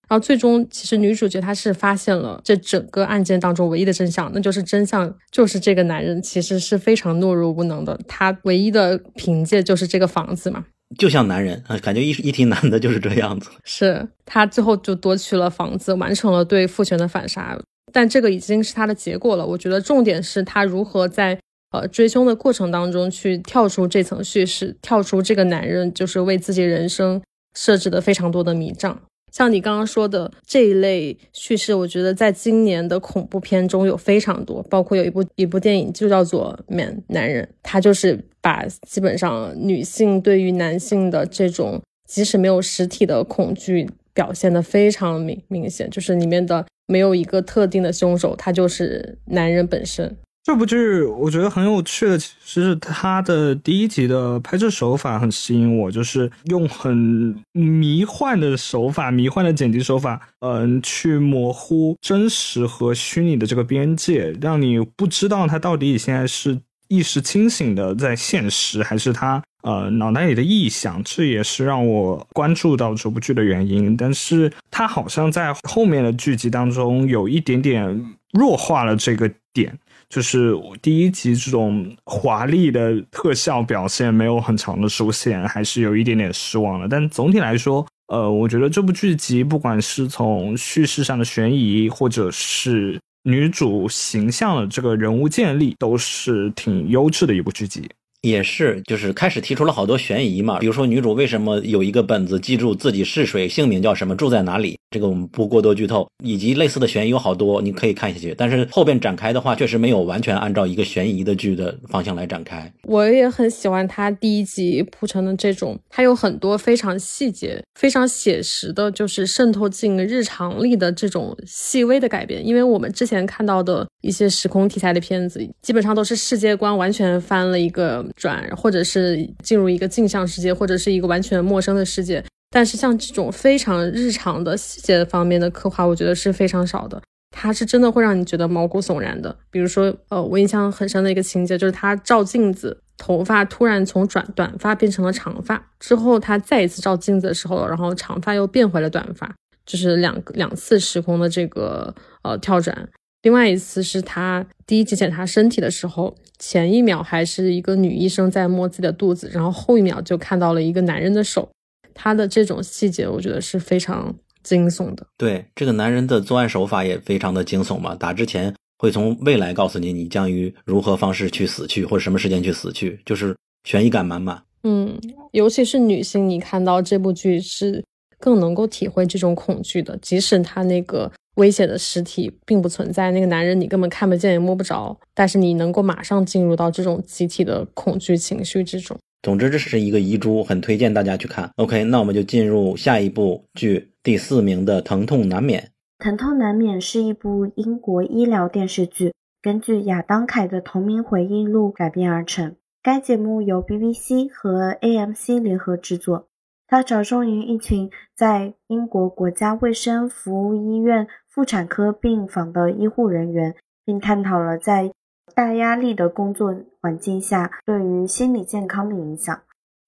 S5: 然后最终，其实女主角她是发现了这整个案件当中唯一的真相，那就是真相就是这个男人其实是非常懦弱无能的，他唯一的凭借就是这个房子嘛。
S2: 就像男人啊，感觉一一提男的就是这样子。
S5: 是他最后就夺取了房子，完成了对父权的反杀，但这个已经是他的结果了。我觉得重点是他如何在呃追凶的过程当中去跳出这层叙事，跳出这个男人就是为自己人生设置的非常多的迷障。像你刚刚说的这一类叙事，我觉得在今年的恐怖片中有非常多，包括有一部一部电影就叫做《Man 男人》，他就是把基本上女性对于男性的这种即使没有实体的恐惧表现的非常明明显，就是里面的没有一个特定的凶手，他就是男人本身。
S7: 这部剧我觉得很有趣的，其实是它的第一集的拍摄手法很吸引我，就是用很迷幻的手法、迷幻的剪辑手法，嗯，去模糊真实和虚拟的这个边界，让你不知道他到底现在是意识清醒的在现实，还是他呃脑袋里的臆想。这也是让我关注到这部剧的原因。但是它好像在后面的剧集当中有一点点弱化了这个点。就是第一集这种华丽的特效表现没有很长的出现，还是有一点点失望的。但总体来说，呃，我觉得这部剧集不管是从叙事上的悬疑，或者是女主形象的这个人物建立，都是挺优质的一部剧集。
S2: 也是，就是开始提出了好多悬疑嘛，比如说女主为什么有一个本子记住自己是谁，姓名叫什么，住在哪里。这个我们不过多剧透，以及类似的悬疑有好多，你可以看下去。但是后边展开的话，确实没有完全按照一个悬疑的剧的方向来展开。
S5: 我也很喜欢他第一集铺成的这种，它有很多非常细节、非常写实的，就是渗透进日常里的这种细微的改变。因为我们之前看到的一些时空题材的片子，基本上都是世界观完全翻了一个转，或者是进入一个镜像世界，或者是一个完全陌生的世界。但是像这种非常日常的细节方面的刻画，我觉得是非常少的。它是真的会让你觉得毛骨悚然的。比如说，呃，我印象很深的一个情节就是他照镜子，头发突然从短短发变成了长发，之后他再一次照镜子的时候，然后长发又变回了短发，就是两两次时空的这个呃跳转。另外一次是他第一次检查身体的时候，前一秒还是一个女医生在摸自己的肚子，然后后一秒就看到了一个男人的手。他的这种细节，我觉得是非常惊悚的。
S2: 对这个男人的作案手法也非常的惊悚嘛，打之前会从未来告诉你你将于如何方式去死去，或者什么时间去死去，就是悬疑感满满。
S5: 嗯，尤其是女性，你看到这部剧是更能够体会这种恐惧的，即使他那个危险的实体并不存在，那个男人你根本看不见也摸不着，但是你能够马上进入到这种集体的恐惧情绪之中。
S2: 总之，这是一个遗珠，很推荐大家去看。OK，那我们就进入下一部剧，第四名的《疼痛难免》。
S1: 《疼痛难免》是一部英国医疗电视剧，根据亚当凯的同名回忆录改编而成。该节目由 BBC 和 AMC 联合制作。它着重于一群在英国国家卫生服务医院妇产科病房的医护人员，并探讨了在大压力的工作环境下对于心理健康的影响。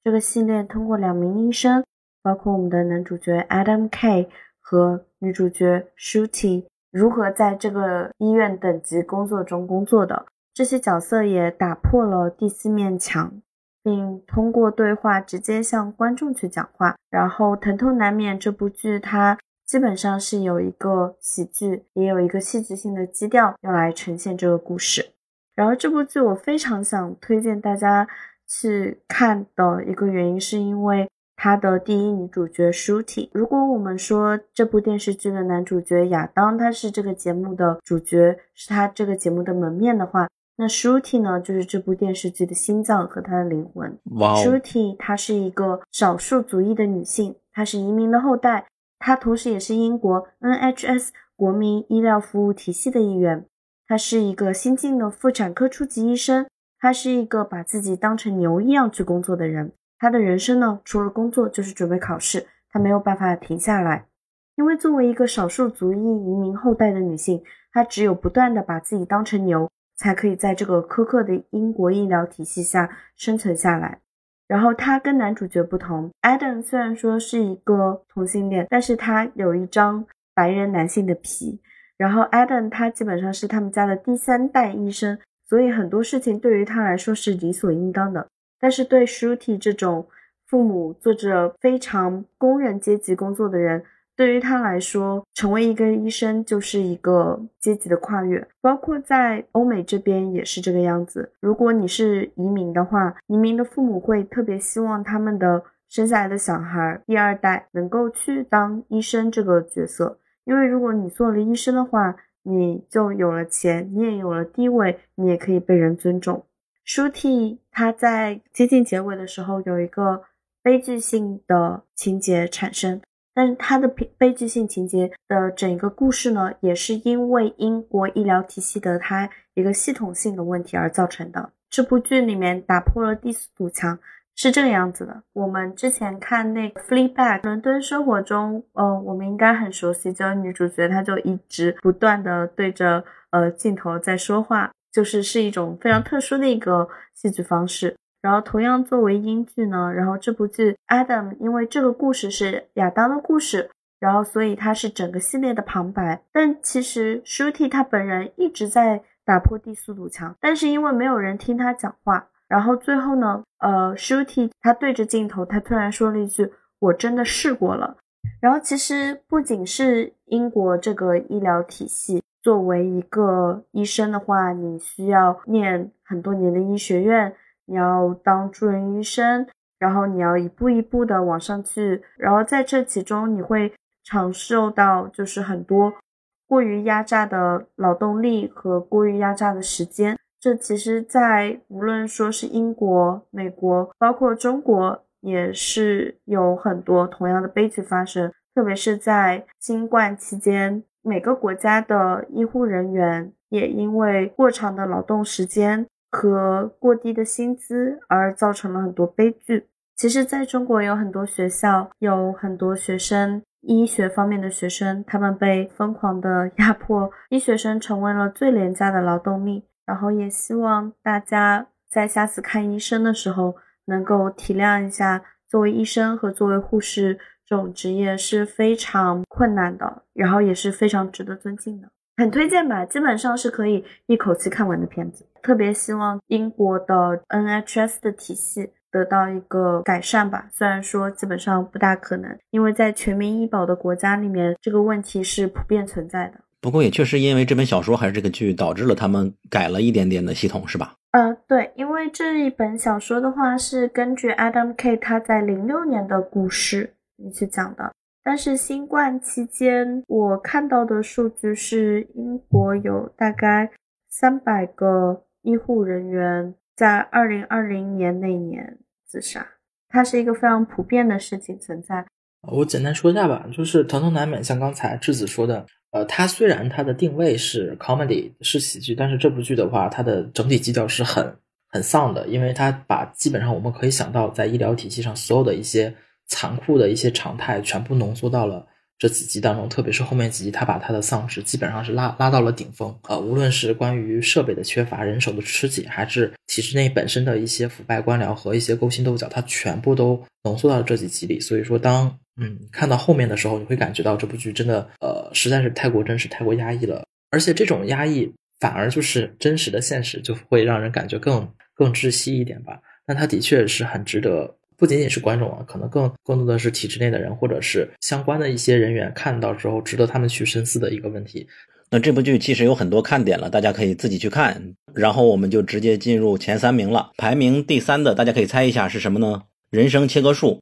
S1: 这个系列通过两名医生，包括我们的男主角 Adam K 和女主角 Shuti，如何在这个医院等级工作中工作的。这些角色也打破了第四面墙。并通过对话直接向观众去讲话，然后《疼痛难免》这部剧它基本上是有一个喜剧，也有一个戏剧性的基调，用来呈现这个故事。然后这部剧我非常想推荐大家去看的一个原因，是因为它的第一女主角 Shruti。如果我们说这部电视剧的男主角亚当他是这个节目的主角，是他这个节目的门面的话。那 Shruti 呢，就是这部电视剧的心脏和他的灵魂。
S2: 哇
S1: ，Shruti 她是一个少数族裔的女性，她是移民的后代，她同时也是英国 NHS 国民医疗服务体系的一员。她是一个新晋的妇产科初级医生，她是一个把自己当成牛一样去工作的人。她的人生呢，除了工作就是准备考试，她没有办法停下来，因为作为一个少数族裔移民后代的女性，她只有不断的把自己当成牛。才可以在这个苛刻的英国医疗体系下生存下来。然后他跟男主角不同，Adam 虽然说是一个同性恋，但是他有一张白人男性的皮。然后 Adam 他基本上是他们家的第三代医生，所以很多事情对于他来说是理所应当的。但是对 Shuti 这种父母做着非常工人阶级工作的人，对于他来说，成为一个医生就是一个阶级的跨越，包括在欧美这边也是这个样子。如果你是移民的话，移民的父母会特别希望他们的生下来的小孩第二代能够去当医生这个角色，因为如果你做了医生的话，你就有了钱，你也有了地位，你也可以被人尊重。舒蒂他在接近结尾的时候有一个悲剧性的情节产生。但是它的悲悲剧性情节的整个故事呢，也是因为英国医疗体系的它一个系统性的问题而造成的。这部剧里面打破了第四堵墙，是这个样子的。我们之前看那个《Fleabag》伦敦生活中，呃，我们应该很熟悉，就是女主角她就一直不断的对着呃镜头在说话，就是是一种非常特殊的一个戏剧方式。然后，同样作为英剧呢，然后这部剧 Adam 因为这个故事是亚当的故事，然后所以他是整个系列的旁白。但其实 Shuti 他本人一直在打破第四堵墙，但是因为没有人听他讲话，然后最后呢，呃，Shuti 他对着镜头，他突然说了一句：“我真的试过了。”然后其实不仅是英国这个医疗体系，作为一个医生的话，你需要念很多年的医学院。你要当住院医生，然后你要一步一步的往上去，然后在这其中你会尝受到就是很多过于压榨的劳动力和过于压榨的时间。这其实，在无论说是英国、美国，包括中国，也是有很多同样的悲剧发生。特别是在新冠期间，每个国家的医护人员也因为过长的劳动时间。和过低的薪资而造成了很多悲剧。其实，在中国有很多学校，有很多学生，医学方面的学生，他们被疯狂的 压迫，医学生成为了最廉价的劳动力。然后，也希望大家在下次看医生的时候，能够体谅一下，作为医生和作为护士这种职业是非常困难的，然后也是非常值得尊敬的。很推荐吧，基本上是可以一口气看完的片子。特别希望英国的 NHS 的体系得到一个改善吧，虽然说基本上不大可能，因为在全民医保的国家里面，这个问题是普遍存在的。
S2: 不过也确实因为这本小说还是这个剧，导致了他们改了一点点的系统，是吧？
S1: 呃，对，因为这一本小说的话是根据 Adam K 他在零六年的故事去讲的。但是新冠期间，我看到的数据是英国有大概三百个医护人员在二零二零年那年自杀，它是一个非常普遍的事情存在。
S6: 我简单说一下吧，就是疼痛难免，像刚才智子说的，呃，它虽然它的定位是 comedy 是喜剧，但是这部剧的话，它的整体基调是很很丧的，因为它把基本上我们可以想到在医疗体系上所有的一些。残酷的一些常态全部浓缩到了这几集当中，特别是后面几集，他把他的丧尸基本上是拉拉到了顶峰。呃，无论是关于设备的缺乏、人手的吃紧，还是体制内本身的一些腐败官僚和一些勾心斗角，他全部都浓缩到了这几集里。所以说，当嗯看到后面的时候，你会感觉到这部剧真的呃实在是太过真实、太过压抑了，而且这种压抑反而就是真实的现实，就会让人感觉更更窒息一点吧。但它的确是很值得。不仅仅是观众啊，可能更更多的是体制内的人，或者是相关的一些人员看到之后，值得他们去深思的一个问题。
S2: 那这部剧其实有很多看点了，大家可以自己去看。然后我们就直接进入前三名了。排名第三的，大家可以猜一下是什么呢？人生切割术。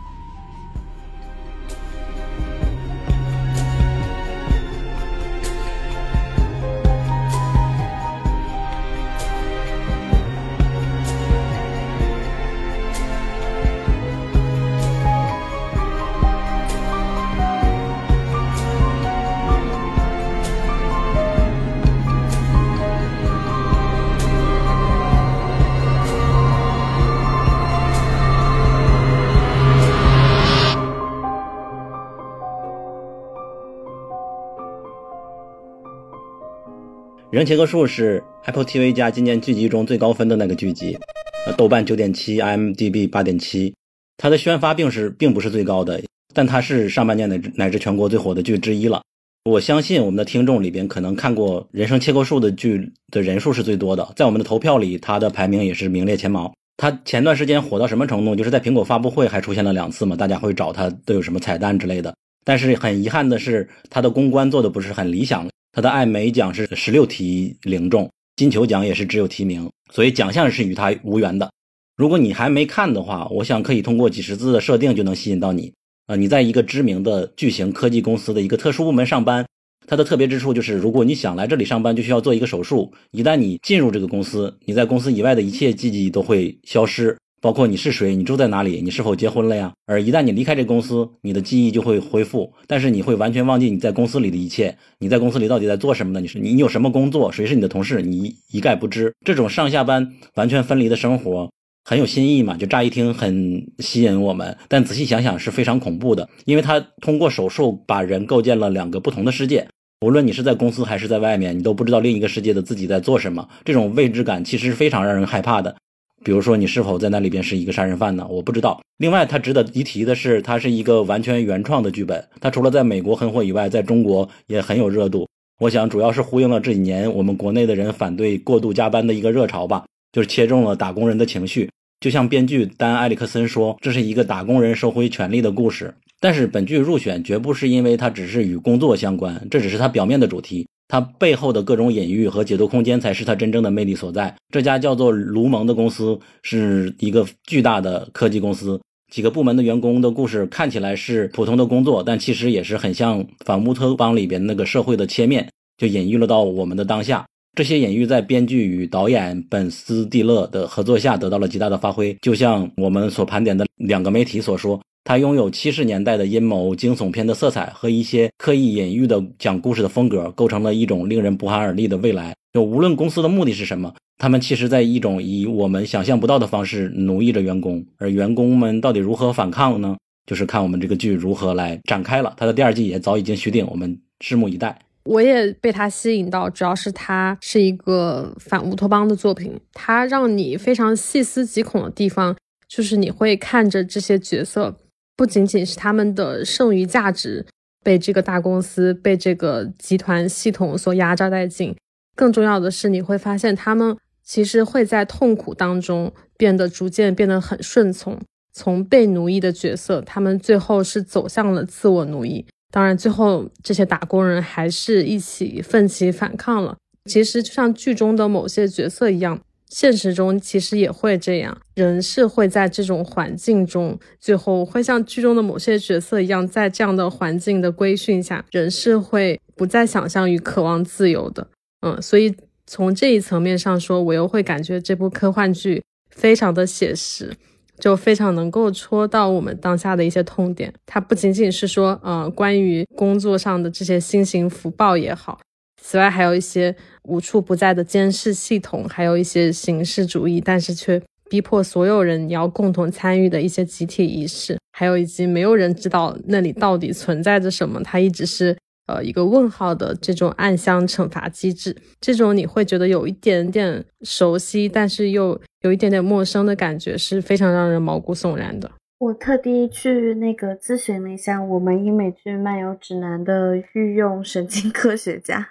S2: 人切割术是 Apple TV 加今年剧集中最高分的那个剧集，呃，豆瓣九点七，IMDB 八点七。它的宣发并是并不是最高的，但它是上半年乃至乃至全国最火的剧之一了。我相信我们的听众里边可能看过《人生切割术》的剧的人数是最多的，在我们的投票里，它的排名也是名列前茅。它前段时间火到什么程度？就是在苹果发布会还出现了两次嘛，大家会找它都有什么彩蛋之类的。但是很遗憾的是，它的公关做的不是很理想。他的艾美奖是十六题零中，金球奖也是只有提名，所以奖项是与他无缘的。如果你还没看的话，我想可以通过几十字的设定就能吸引到你。呃，你在一个知名的巨型科技公司的一个特殊部门上班，它的特别之处就是，如果你想来这里上班，就需要做一个手术。一旦你进入这个公司，你在公司以外的一切记忆都会消失。包括你是谁，你住在哪里，你是否结婚了呀？而一旦你离开这公司，你的记忆就会恢复，但是你会完全忘记你在公司里的一切。你在公司里到底在做什么呢？你是你有什么工作？谁是你的同事？你一概不知。这种上下班完全分离的生活很有新意嘛？就乍一听很吸引我们，但仔细想想是非常恐怖的，因为他通过手术把人构建了两个不同的世界。无论你是在公司还是在外面，你都不知道另一个世界的自己在做什么。这种未知感其实是非常让人害怕的。比如说，你是否在那里边是一个杀人犯呢？我不知道。另外，它值得一提的是，它是一个完全原创的剧本。它除了在美国很火以外，在中国也很有热度。我想，主要是呼应了这几年我们国内的人反对过度加班的一个热潮吧，就是切中了打工人的情绪。就像编剧丹·埃里克森说，这是一个打工人收回权利的故事。但是，本剧入选绝不是因为它只是与工作相关，这只是它表面的主题。它背后的各种隐喻和解读空间才是它真正的魅力所在。这家叫做卢蒙的公司是一个巨大的科技公司，几个部门的员工的故事看起来是普通的工作，但其实也是很像反乌托邦里边那个社会的切面，就隐喻了到我们的当下。这些隐喻在编剧与导演本斯蒂勒的合作下得到了极大的发挥。就像我们所盘点的两个媒体所说。它拥有七十年代的阴谋惊悚片的色彩和一些刻意隐喻的讲故事的风格，构成了一种令人不寒而栗的未来。就无论公司的目的是什么，他们其实在一种以我们想象不到的方式奴役着员工，而员工们到底如何反抗呢？就是看我们这个剧如何来展开了。它的第二季也早已经续订，我们拭目以待。
S5: 我也被它吸引到，主要是它是一个反乌托邦的作品，它让你非常细思极恐的地方，就是你会看着这些角色。不仅仅是他们的剩余价值被这个大公司、被这个集团系统所压榨殆尽，更重要的是，你会发现他们其实会在痛苦当中变得逐渐变得很顺从，从被奴役的角色，他们最后是走向了自我奴役。当然，最后这些打工人还是一起奋起反抗了。其实就像剧中的某些角色一样，现实中其实也会这样，人是会在这种环境中，最后会像剧中的某些角色一样，在这样的环境的规训下，人是会不再想象与渴望自由的。嗯，所以从这一层面上说，我又会感觉这部科幻剧非常的写实。就非常能够戳到我们当下的一些痛点。它不仅仅是说，呃，关于工作上的这些新型福报也好，此外还有一些无处不在的监视系统，还有一些形式主义，但是却逼迫所有人你要共同参与的一些集体仪式，还有以及没有人知道那里到底存在着什么，它一直是。呃，一个问号的这种暗箱惩罚机制，这种你会觉得有一点点熟悉，但是又有一点点陌生的感觉，是非常让人毛骨悚然的。
S1: 我特地去那个咨询了一下我们英美剧漫游指南的御用神经科学家，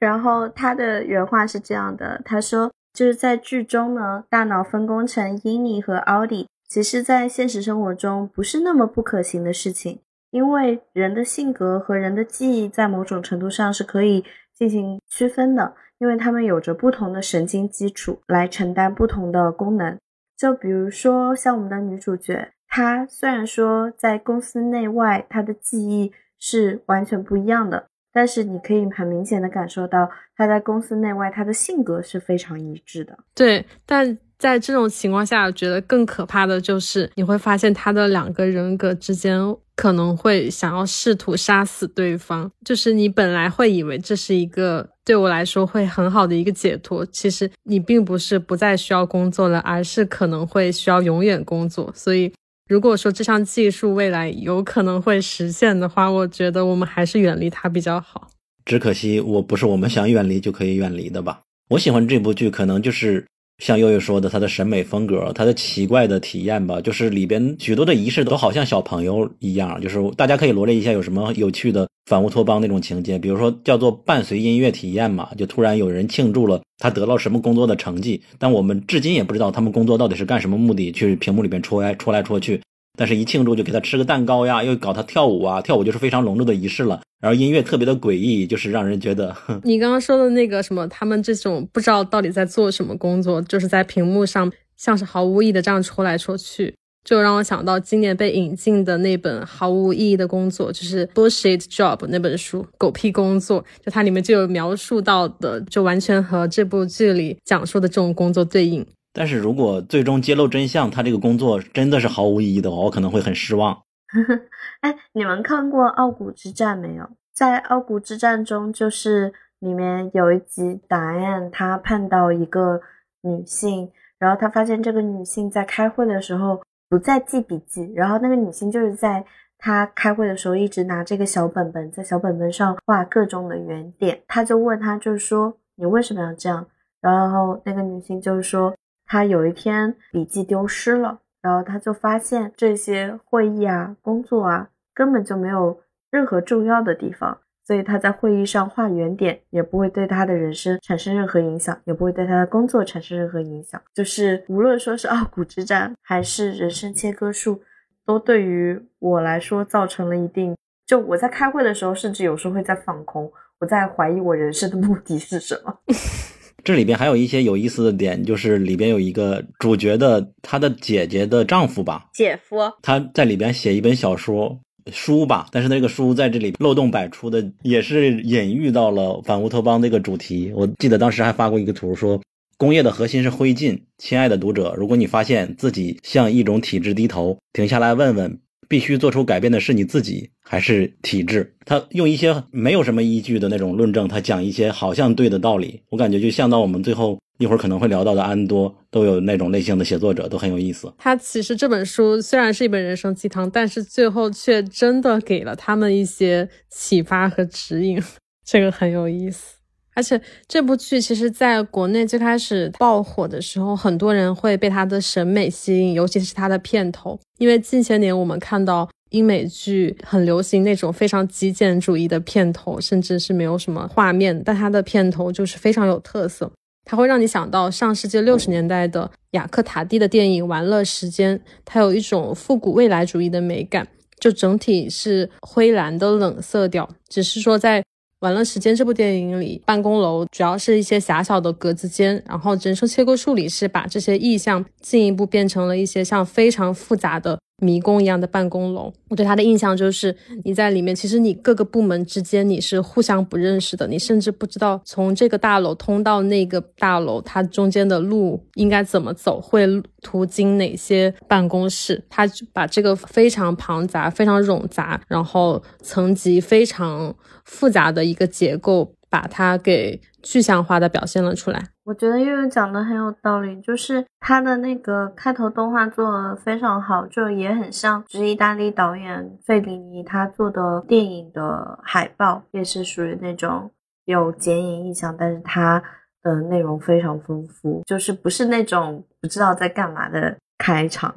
S1: 然后他的原话是这样的：他说，就是在剧中呢，大脑分工成英尼和奥迪，其实在现实生活中不是那么不可行的事情。因为人的性格和人的记忆在某种程度上是可以进行区分的，因为他们有着不同的神经基础来承担不同的功能。就比如说像我们的女主角，他虽然说在公司内外他的记忆是完全不一样的，但是你可以很明显的感受到他在公司内外他的性格是非常一致的。
S5: 对，但。在这种情况下，我觉得更可怕的就是你会发现他的两个人格之间可能会想要试图杀死对方。就是你本来会以为这是一个对我来说会很好的一个解脱，其实你并不是不再需要工作了，而是可能会需要永远工作。所以，如果说这项技术未来有可能会实现的话，我觉得我们还是远离它比较好。
S2: 只可惜我不是我们想远离就可以远离的吧？我喜欢这部剧，可能就是。像悠悠说的，他的审美风格，他的奇怪的体验吧，就是里边许多的仪式都好像小朋友一样，就是大家可以罗列一下有什么有趣的反乌托邦那种情节，比如说叫做伴随音乐体验嘛，就突然有人庆祝了他得到什么工作的成绩，但我们至今也不知道他们工作到底是干什么目的，去屏幕里边戳来戳来戳去。但是，一庆祝就给他吃个蛋糕呀，又搞他跳舞啊，跳舞就是非常隆重的仪式了。然后音乐特别的诡异，就是让人觉得。
S5: 你刚刚说的那个什么，他们这种不知道到底在做什么工作，就是在屏幕上像是毫无意义的这样戳来戳去，就让我想到今年被引进的那本毫无意义的工作，就是《Bullshit Job》那本书，狗屁工作。就它里面就有描述到的，就完全和这部剧里讲述的这种工作对应。
S2: 但是如果最终揭露真相，他这个工作真的是毫无意义的话，我可能会很失望。
S1: 哎，你们看过《傲骨之战》没有？在《傲骨之战》中，就是里面有一集，答案他碰到一个女性，然后他发现这个女性在开会的时候不再记笔记，然后那个女性就是在他开会的时候一直拿这个小本本，在小本本上画各种的圆点。他就问他，就是说你为什么要这样？然后那个女性就是说。他有一天笔记丢失了，然后他就发现这些会议啊、工作啊根本就没有任何重要的地方，所以他在会议上画圆点也不会对他的人生产生任何影响，也不会对他的工作产生任何影响。就是无论说是傲骨之战还是人生切割术，都对于我来说造成了一定。就我在开会的时候，甚至有时候会在放空，我在怀疑我人生的目的是什么。
S2: 这里边还有一些有意思的点，就是里边有一个主角的他的姐姐的丈夫吧，
S1: 姐夫，
S2: 他在里边写一本小说书吧，但是那个书在这里漏洞百出的，也是隐喻到了反乌托邦这个主题。我记得当时还发过一个图，说工业的核心是灰烬。亲爱的读者，如果你发现自己向一种体制低头，停下来问问。必须做出改变的是你自己还是体制？他用一些没有什么依据的那种论证，他讲一些好像对的道理。我感觉就像到我们最后一会儿可能会聊到的安多，都有那种类型的写作者，都很有意思。
S5: 他其实这本书虽然是一本人生鸡汤，但是最后却真的给了他们一些启发和指引，这个很有意思。而且这部剧其实在国内最开始爆火的时候，很多人会被它的审美吸引，尤其是它的片头。因为近些年我们看到英美剧很流行那种非常极简主义的片头，甚至是没有什么画面，但它的片头就是非常有特色。它会让你想到上世纪六十年代的雅克塔蒂的电影《玩乐时间》，它有一种复古未来主义的美感，就整体是灰蓝的冷色调，只是说在。玩乐时间这部电影里，办公楼主要是一些狭小的格子间，然后人声切割术里是把这些意象进一步变成了一些像非常复杂的。迷宫一样的办公楼，我对它的印象就是你在里面，其实你各个部门之间你是互相不认识的，你甚至不知道从这个大楼通到那个大楼，它中间的路应该怎么走，会途经哪些办公室。它把这个非常庞杂、非常冗杂，然后层级非常复杂的一个结构，把它给具象化的表现了出来。
S1: 我觉得悠悠讲的很有道理，就是他的那个开头动画做的非常好，就也很像，是意大利导演费里尼他做的电影的海报，也是属于那种有剪影意象，但是它的内容非常丰富，就是不是那种不知道在干嘛的开场。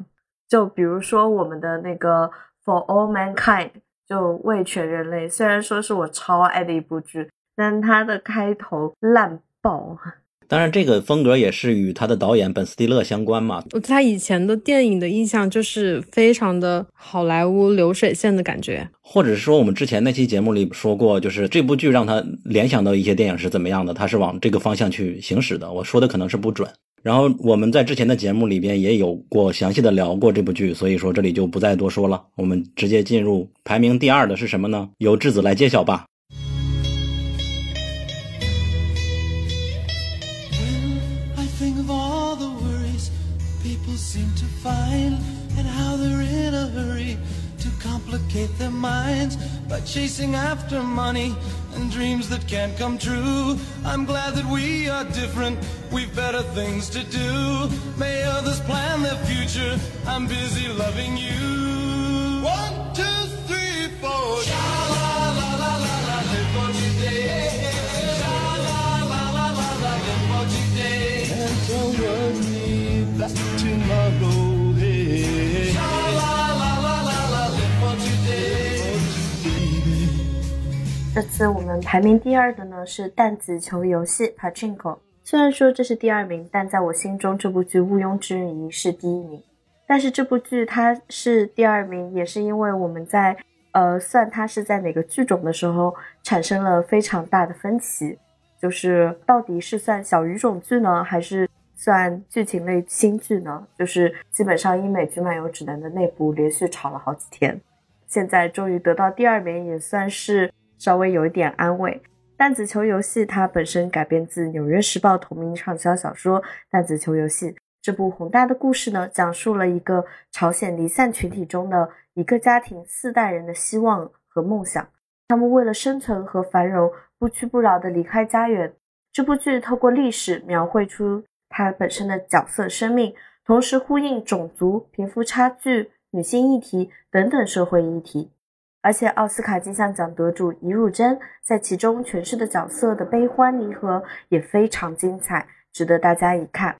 S1: 就比如说我们的那个 For All Mankind，就为全人类，虽然说是我超爱的一部剧，但它的开头烂爆。
S2: 当然，这个风格也是与他的导演本·斯蒂勒相关嘛。
S5: 我对他以前的电影的印象就是非常的好莱坞流水线的感觉，
S2: 或者是说我们之前那期节目里说过，就是这部剧让他联想到一些电影是怎么样的，他是往这个方向去行驶的。我说的可能是不准。然后我们在之前的节目里边也有过详细的聊过这部剧，所以说这里就不再多说了。我们直接进入排名第二的是什么呢？由质子来揭晓吧。
S3: Seem to find and how they're in a hurry to complicate their minds by chasing after money and dreams that can't come true. I'm glad that we are different, we've better things to do. May others plan their future, I'm busy loving you. One, two, three, four. Sha la la la la la, live for today. Sha la la la la la, live for today. And so
S1: 这次我们排名第二的呢是弹子球游戏 Pachinko。虽然说这是第二名，但在我心中这部剧毋庸置疑是第一名。但是这部剧它是第二名，也是因为我们在呃算它是在哪个剧种的时候产生了非常大的分歧，就是到底是算小语种剧呢，还是算剧情类新剧呢？就是基本上英美剧漫游指南的内部连续吵了好几天，现在终于得到第二名，也算是。稍微有一点安慰。弹子球游戏它本身改编自《纽约时报》同名畅销小说《弹子球游戏》。这部宏大的故事呢，讲述了一个朝鲜离散群体中的一个家庭四代人的希望和梦想。他们为了生存和繁荣，不屈不挠地离开家园。这部剧透过历史描绘出它本身的角色生命，同时呼应种族、贫富差距、女性议题等等社会议题。而且奥斯卡金像奖得主尹汝珍在其中诠释的角色的悲欢离合也非常精彩，值得大家一看。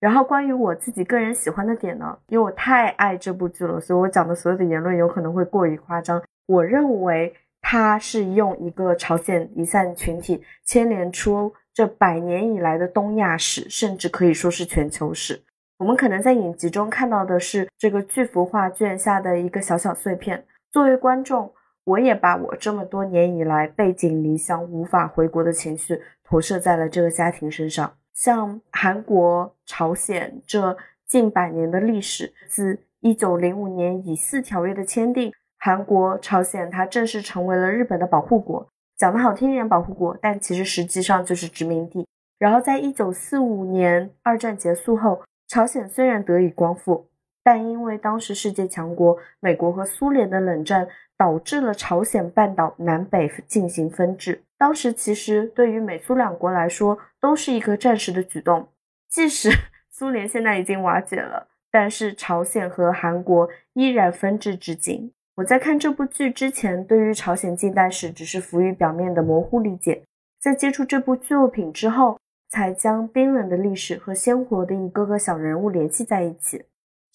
S1: 然后关于我自己个人喜欢的点呢，因为我太爱这部剧了，所以我讲的所有的言论有可能会过于夸张。我认为它是用一个朝鲜离散群体牵连出这百年以来的东亚史，甚至可以说是全球史。我们可能在影集中看到的是这个巨幅画卷下的一个小小碎片。作为观众，我也把我这么多年以来背井离乡、无法回国的情绪投射在了这个家庭身上。像韩国、朝鲜这近百年的历史，自一九零五年以四条约的签订，韩国、朝鲜它正式成为了日本的保护国。讲的好听一点，保护国，但其实实际上就是殖民地。然后在一九四五年二战结束后，朝鲜虽然得以光复。但因为当时世界强国美国和苏联的冷战，导致了朝鲜半岛南北进行分治。当时其实对于美苏两国来说，都是一个暂时的举动。即使 苏联现在已经瓦解了，但是朝鲜和韩国依然分治至今。我在看这部剧之前，对于朝鲜近代史只是浮于表面的模糊理解，在接触这部作品之后，才将冰冷的历史和鲜活的一个个小人物联系在一起。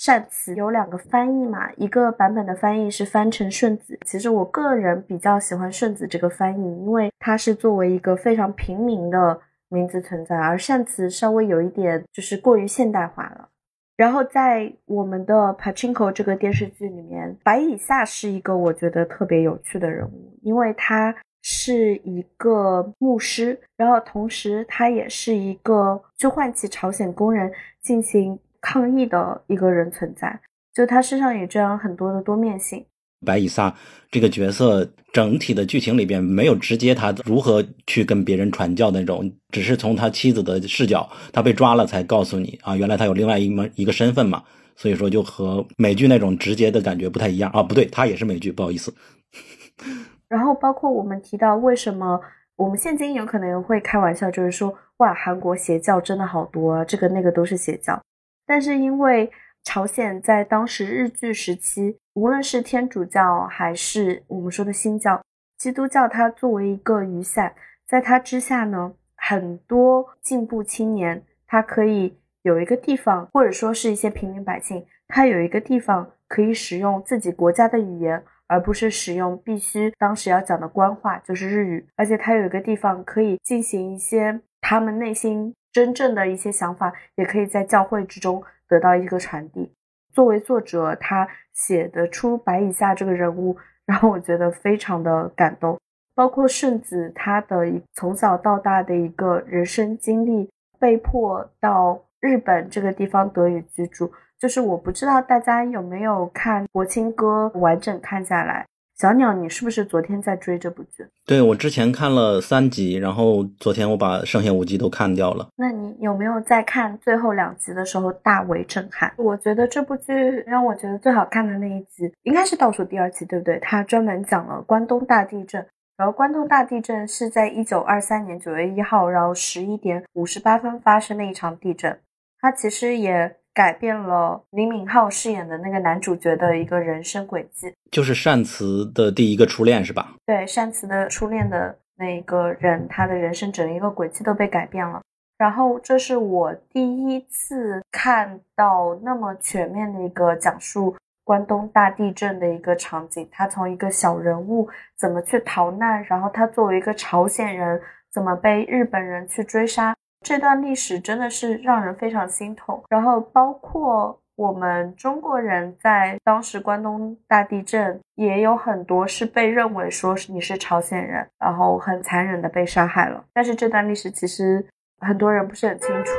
S1: 善词有两个翻译嘛，一个版本的翻译是翻成顺子。其实我个人比较喜欢顺子这个翻译，因为它是作为一个非常平民的名字存在，而善词稍微有一点就是过于现代化了。然后在我们的《Pachinko》这个电视剧里面，白以夏是一个我觉得特别有趣的人物，因为他是一个牧师，然后同时他也是一个去唤起朝鲜工人进行抗议的一个人存在，就他身上也这样很多的多面性。
S2: 白以撒这个角色整体的剧情里边没有直接他如何去跟别人传教那种，只是从他妻子的视角，他被抓了才告诉你啊，原来他有另外一门一个身份嘛，所以说就和美剧那种直接的感觉不太一样啊，不对，他也是美剧，不好意思。
S1: 然后包括我们提到为什么我们现今有可能会开玩笑，就是说哇，韩国邪教真的好多啊，这个那个都是邪教，但是因为。朝鲜在当时日据时期，无论是天主教还是我们说的新教，基督教，它作为一个雨伞，在它之下呢，很多进步青年，他可以有一个地方，或者说是一些平民百姓，他有一个地方可以使用自己国家的语言，而不是使用必须当时要讲的官话，就是日语，而且他有一个地方可以进行一些他们内心真正的一些想法，也可以在教会之中。得到一个传递。作为作者，他写得出白以下这个人物，让我觉得非常的感动。包括顺子他的从小到大的一个人生经历，被迫到日本这个地方得以居住。就是我不知道大家有没有看《国庆歌》完整看下来。小鸟，你是不是昨天在追这部剧？
S2: 对我之前看了三集，然后昨天我把剩下五集都看掉了。
S1: 那你有没有在看最后两集的时候大为震撼？我觉得这部剧让我觉得最好看的那一集应该是倒数第二集，对不对？它专门讲了关东大地震，然后关东大地震是在一九二三年九月一号，然后十一点五十八分发生的一场地震。它其实也。改变了李敏镐饰演的那个男主角的一个人生轨迹，
S2: 就是善慈的第一个初恋，是吧？
S1: 对，善慈的初恋的那个人，他的人生整一个轨迹都被改变了。然后，这是我第一次看到那么全面的一个讲述关东大地震的一个场景。他从一个小人物怎么去逃难，然后他作为一个朝鲜人怎么被日本人去追杀。这段历史真的是让人非常心痛，然后包括我们中国人在当时关东大地震也有很多是被认为说是你是朝鲜人，然后很残忍的被杀害了。但是这段历史其实很多人不是很清楚。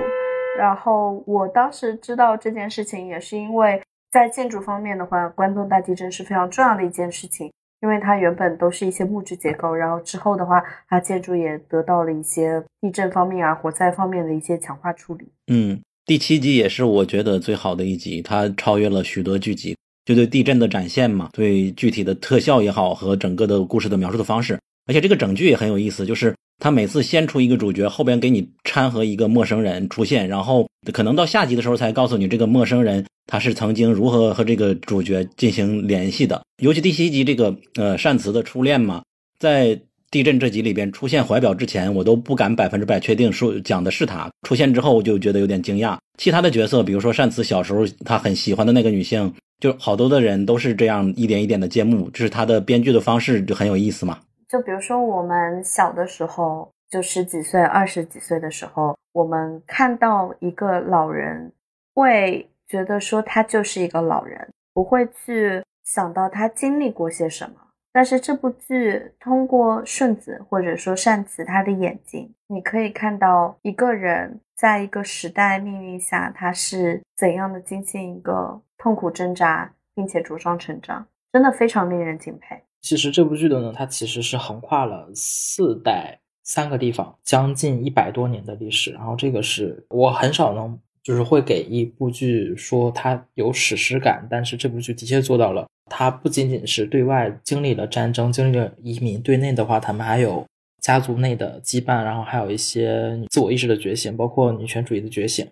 S1: 然后我当时知道这件事情，也是因为在建筑方面的话，关东大地震是非常重要的一件事情。因为它原本都是一些木质结构，然后之后的话，它建筑也得到了一些地震方面啊、火灾方面的一些强化处理。
S2: 嗯，第七集也是我觉得最好的一集，它超越了许多剧集，就对地震的展现嘛，对具体的特效也好和整个的故事的描述的方式，而且这个整剧也很有意思，就是。他每次先出一个主角，后边给你掺和一个陌生人出现，然后可能到下集的时候才告诉你这个陌生人他是曾经如何和这个主角进行联系的。尤其第七集这个呃善慈的初恋嘛，在地震这集里边出现怀表之前，我都不敢百分之百确定说讲的是他。出现之后我就觉得有点惊讶。其他的角色，比如说善慈小时候他很喜欢的那个女性，就好多的人都是这样一点一点的揭幕，这是他的编剧的方式就很有意思嘛。
S1: 就比如说，我们小的时候，就十几岁、二十几岁的时候，我们看到一个老人，会觉得说他就是一个老人，不会去想到他经历过些什么。但是这部剧通过顺子或者说善子他的眼睛，你可以看到一个人在一个时代命运下，他是怎样的进行一个痛苦挣扎，并且茁壮成长，真的非常令人敬佩。
S6: 其实这部剧的呢，它其实是横跨了四代、三个地方，将近一百多年的历史。然后这个是我很少能就是会给一部剧说它有史诗感，但是这部剧的确做到了。它不仅仅是对外经历了战争、经历了移民，对内的话，他们还有家族内的羁绊，然后还有一些自我意识的觉醒，包括女权主义的觉醒。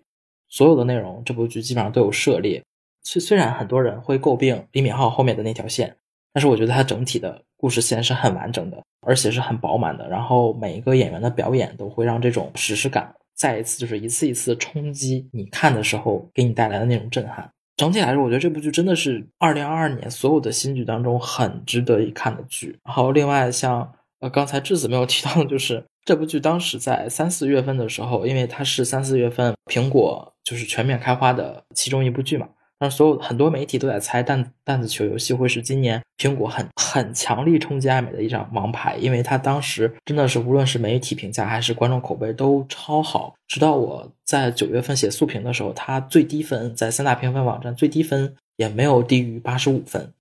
S6: 所有的内容，这部剧基本上都有涉猎。虽虽然很多人会诟病李敏镐后面的那条线。但是我觉得它整体的故事线是很完整的，而且是很饱满的。然后每一个演员的表演都会让这种史诗感再一次就是一次一次冲击你看的时候给你带来的那种震撼。整体来说，我觉得这部剧真的是二零二二年所有的新剧当中很值得一看的剧。然后另外像呃刚才智子没有提到的就是这部剧当时在三四月份的时候，因为它是三四月份苹果就是全面开花的其中一部剧嘛。但是所有很多媒体都在猜弹弹子球游戏会是今年苹果很很强力冲击爱美的一张王牌，因为它当时真的是无论是媒体评价还是观众口碑都超好。直到我在九月份写速评的时候，它最低分在三大评分网站最低分也没有低于八十五分，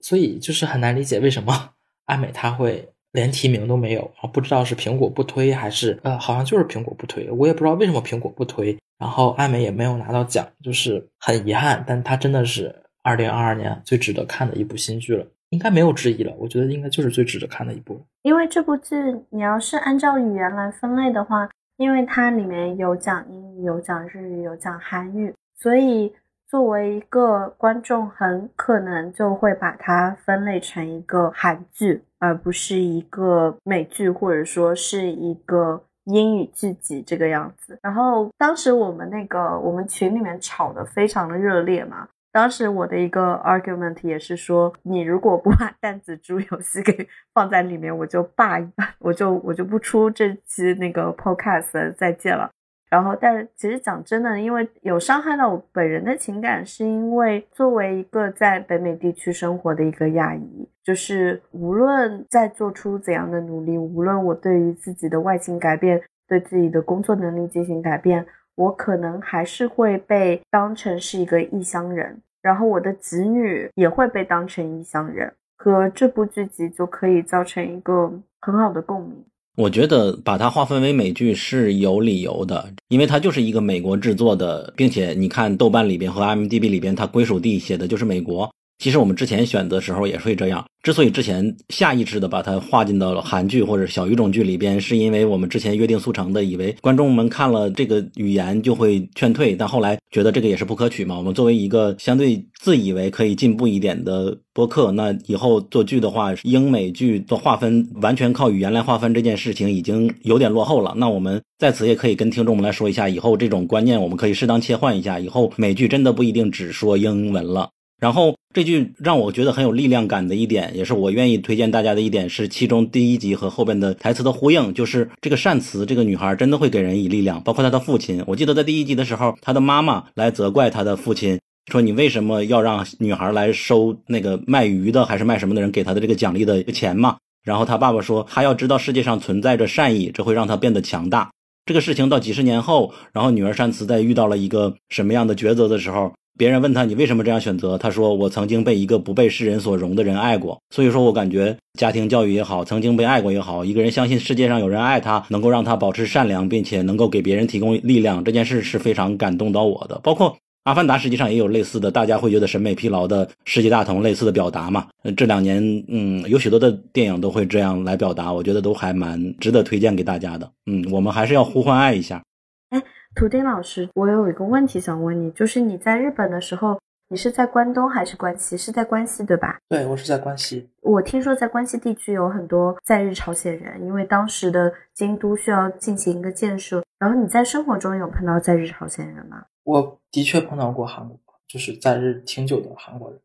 S6: 所以就是很难理解为什么爱美它会。连提名都没有，然后不知道是苹果不推还是呃，好像就是苹果不推，我也不知道为什么苹果不推。然后艾美也没有拿到奖，就是很遗憾。但它真的是二零二二年最值得看的一部新剧了，应该没有之一了。我觉得应该就是最值得看的一部。
S1: 因为这部剧，你要是按照语言来分类的话，因为它里面有讲英语、有讲日语、有讲韩语，所以。作为一个观众，很可能就会把它分类成一个韩剧，而不是一个美剧，或者说是一个英语剧集这个样子。然后当时我们那个我们群里面吵得非常的热烈嘛。当时我的一个 argument 也是说，你如果不把 弹子猪游戏给 放在里面，我就罢，我就我就不出这期那个 podcast，再见了。然后，但其实讲真的，因为有伤害到我本人的情感，是因为作为一个在北美地区生活的一个亚裔，就是无论在做出怎样的努力，无论我对于自己的外形改变，对自己的工作能力进行改变，我可能还是会被当成是一个异乡人，然后我的子女也会被当成异乡人，和这部剧集就可以造成一个很好的共鸣。
S2: 我觉得把它划分为美剧是有理由的，因为它就是一个美国制作的，并且你看豆瓣里边和 IMDB 里边，它归属地写的就是美国。其实我们之前选择时候也会这样。之所以之前下意识的把它划进到了韩剧或者小语种剧里边，是因为我们之前约定俗成的，以为观众们看了这个语言就会劝退，但后来觉得这个也是不可取嘛。我们作为一个相对自以为可以进步一点的播客，那以后做剧的话，英美剧的划分完全靠语言来划分这件事情已经有点落后了。那我们在此也可以跟听众们来说一下，以后这种观念我们可以适当切换一下，以后美剧真的不一定只说英文了。然后这句让我觉得很有力量感的一点，也是我愿意推荐大家的一点，是其中第一集和后边的台词的呼应，就是这个善慈这个女孩真的会给人以力量，包括她的父亲。我记得在第一集的时候，她的妈妈来责怪她的父亲，说你为什么要让女孩来收那个卖鱼的还是卖什么的人给她的这个奖励的钱嘛？然后她爸爸说，他要知道世界上存在着善意，这会让他变得强大。这个事情到几十年后，然后女儿善慈在遇到了一个什么样的抉择的时候。别人问他你为什么这样选择？他说我曾经被一个不被世人所容的人爱过，所以说我感觉家庭教育也好，曾经被爱过也好，一个人相信世界上有人爱他，能够让他保持善良，并且能够给别人提供力量，这件事是非常感动到我的。包括《阿凡达》实际上也有类似的，大家会觉得审美疲劳的世界大同类似的表达嘛？这两年，嗯，有许多的电影都会这样来表达，我觉得都还蛮值得推荐给大家的。嗯，我们还是要呼唤爱一下。
S1: 图丁老师，我有一个问题想问你，就是你在日本的时候，你是在关东还是关西？是在关西对吧？
S6: 对，我是在关西。
S1: 我听说在关西地区有很多在日朝鲜人，因为当时的京都需要进行一个建设。然后你在生活中有碰到在日朝鲜人吗？
S6: 我的确碰到过韩国，就是在日挺久的韩国人，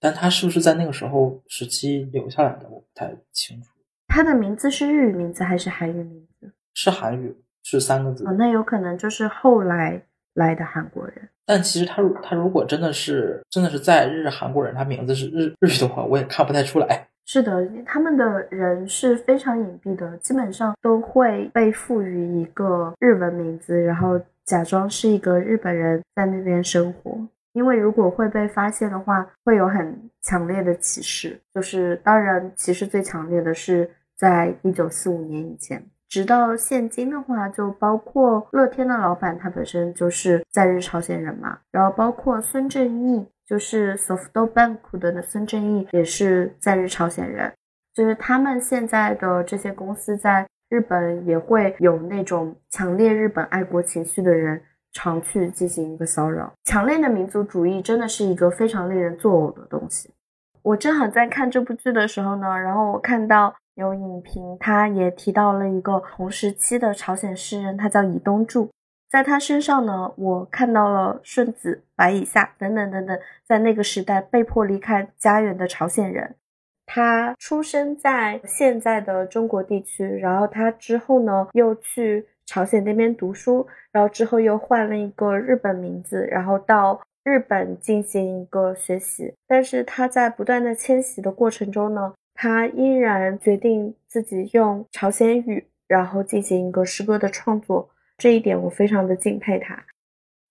S6: 但他是不是在那个时候时期留下来的，我不太清楚。
S1: 他的名字是日语名字还是韩语名字？
S6: 是韩语。是三个字，
S1: 那有可能就是后来来的韩国人。
S6: 但其实他如他如果真的是真的是在日韩国人，他名字是日日语的话，我也看不太出来。
S1: 是的，他们的人是非常隐蔽的，基本上都会被赋予一个日文名字，然后假装是一个日本人在那边生活。因为如果会被发现的话，会有很强烈的歧视。就是当然，歧视最强烈的是在一九四五年以前。直到现今的话，就包括乐天的老板，他本身就是在日朝鲜人嘛。然后包括孙正义，就是 SoftBank 的孙正义，也是在日朝鲜人。就是他们现在的这些公司在日本也会有那种强烈日本爱国情绪的人常去进行一个骚扰。强烈的民族主义真的是一个非常令人作呕的东西。我正好在看这部剧的时候呢，然后我看到。有影评，他也提到了一个同时期的朝鲜诗人，他叫伊东柱。在他身上呢，我看到了顺子、白以夏等等等等，在那个时代被迫离开家园的朝鲜人。他出生在现在的中国地区，然后他之后呢，又去朝鲜那边读书，然后之后又换了一个日本名字，然后到日本进行一个学习，但是他在不断的迁徙的过程中呢，他依然决定自己用朝鲜语，然后进行一个诗歌的创作。这一点我非常的敬佩他。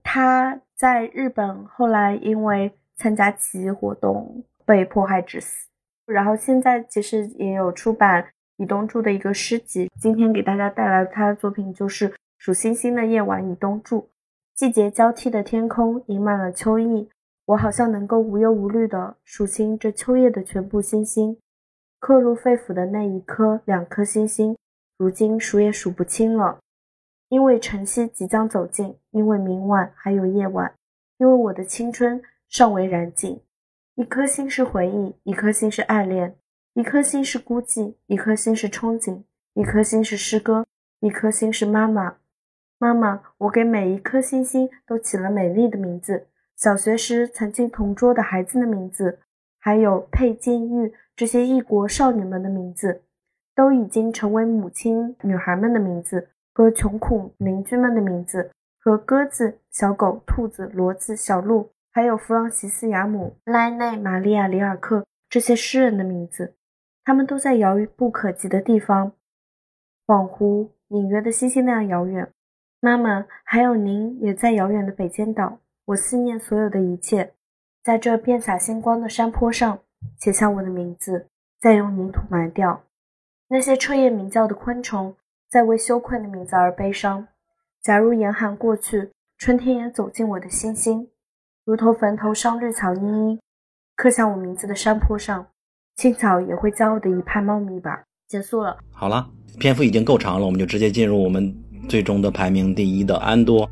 S1: 他在日本后来因为参加起义活动被迫害致死，然后现在其实也有出版伊东柱的一个诗集。今天给大家带来的他的作品就是《数星星的夜晚》，以东柱。季节交替的天空盈满了秋意，我好像能够无忧无虑地数清这秋夜的全部星星。刻入肺腑的那一颗、两颗星星，如今数也数不清了。因为晨曦即将走近，因为明晚还有夜晚，因为我的青春尚未燃尽。一颗心是回忆，一颗心是爱恋，一颗心是孤寂，一颗心是憧憬，一颗心是诗歌，一颗心是妈妈。妈妈，我给每一颗星星都起了美丽的名字，小学时曾经同桌的孩子的名字，还有佩金玉这些异国少女们的名字，都已经成为母亲女孩们的名字和穷苦邻居们的名字，和鸽子、小狗、兔子、骡子、小鹿，还有弗朗西斯·雅姆、莱内、玛利亚·里尔克这些诗人的名字，他们都在遥不可及的地方，恍惚隐约的星星那样遥远。妈妈，还有您，也在遥远的北尖岛。我思念所有的一切，在这遍洒星光的山坡上，写下我的名字，再用泥土埋掉。那些彻夜鸣叫的昆虫，在为羞愧的名字而悲伤。假如严寒过去，春天也走进我的心心，如同坟头上绿草茵茵，刻下我名字的山坡上，青草也会骄傲的一派茂密吧。结束了。
S2: 好了，篇幅已经够长了，我们就直接进入我们。最终的排名第一的安多。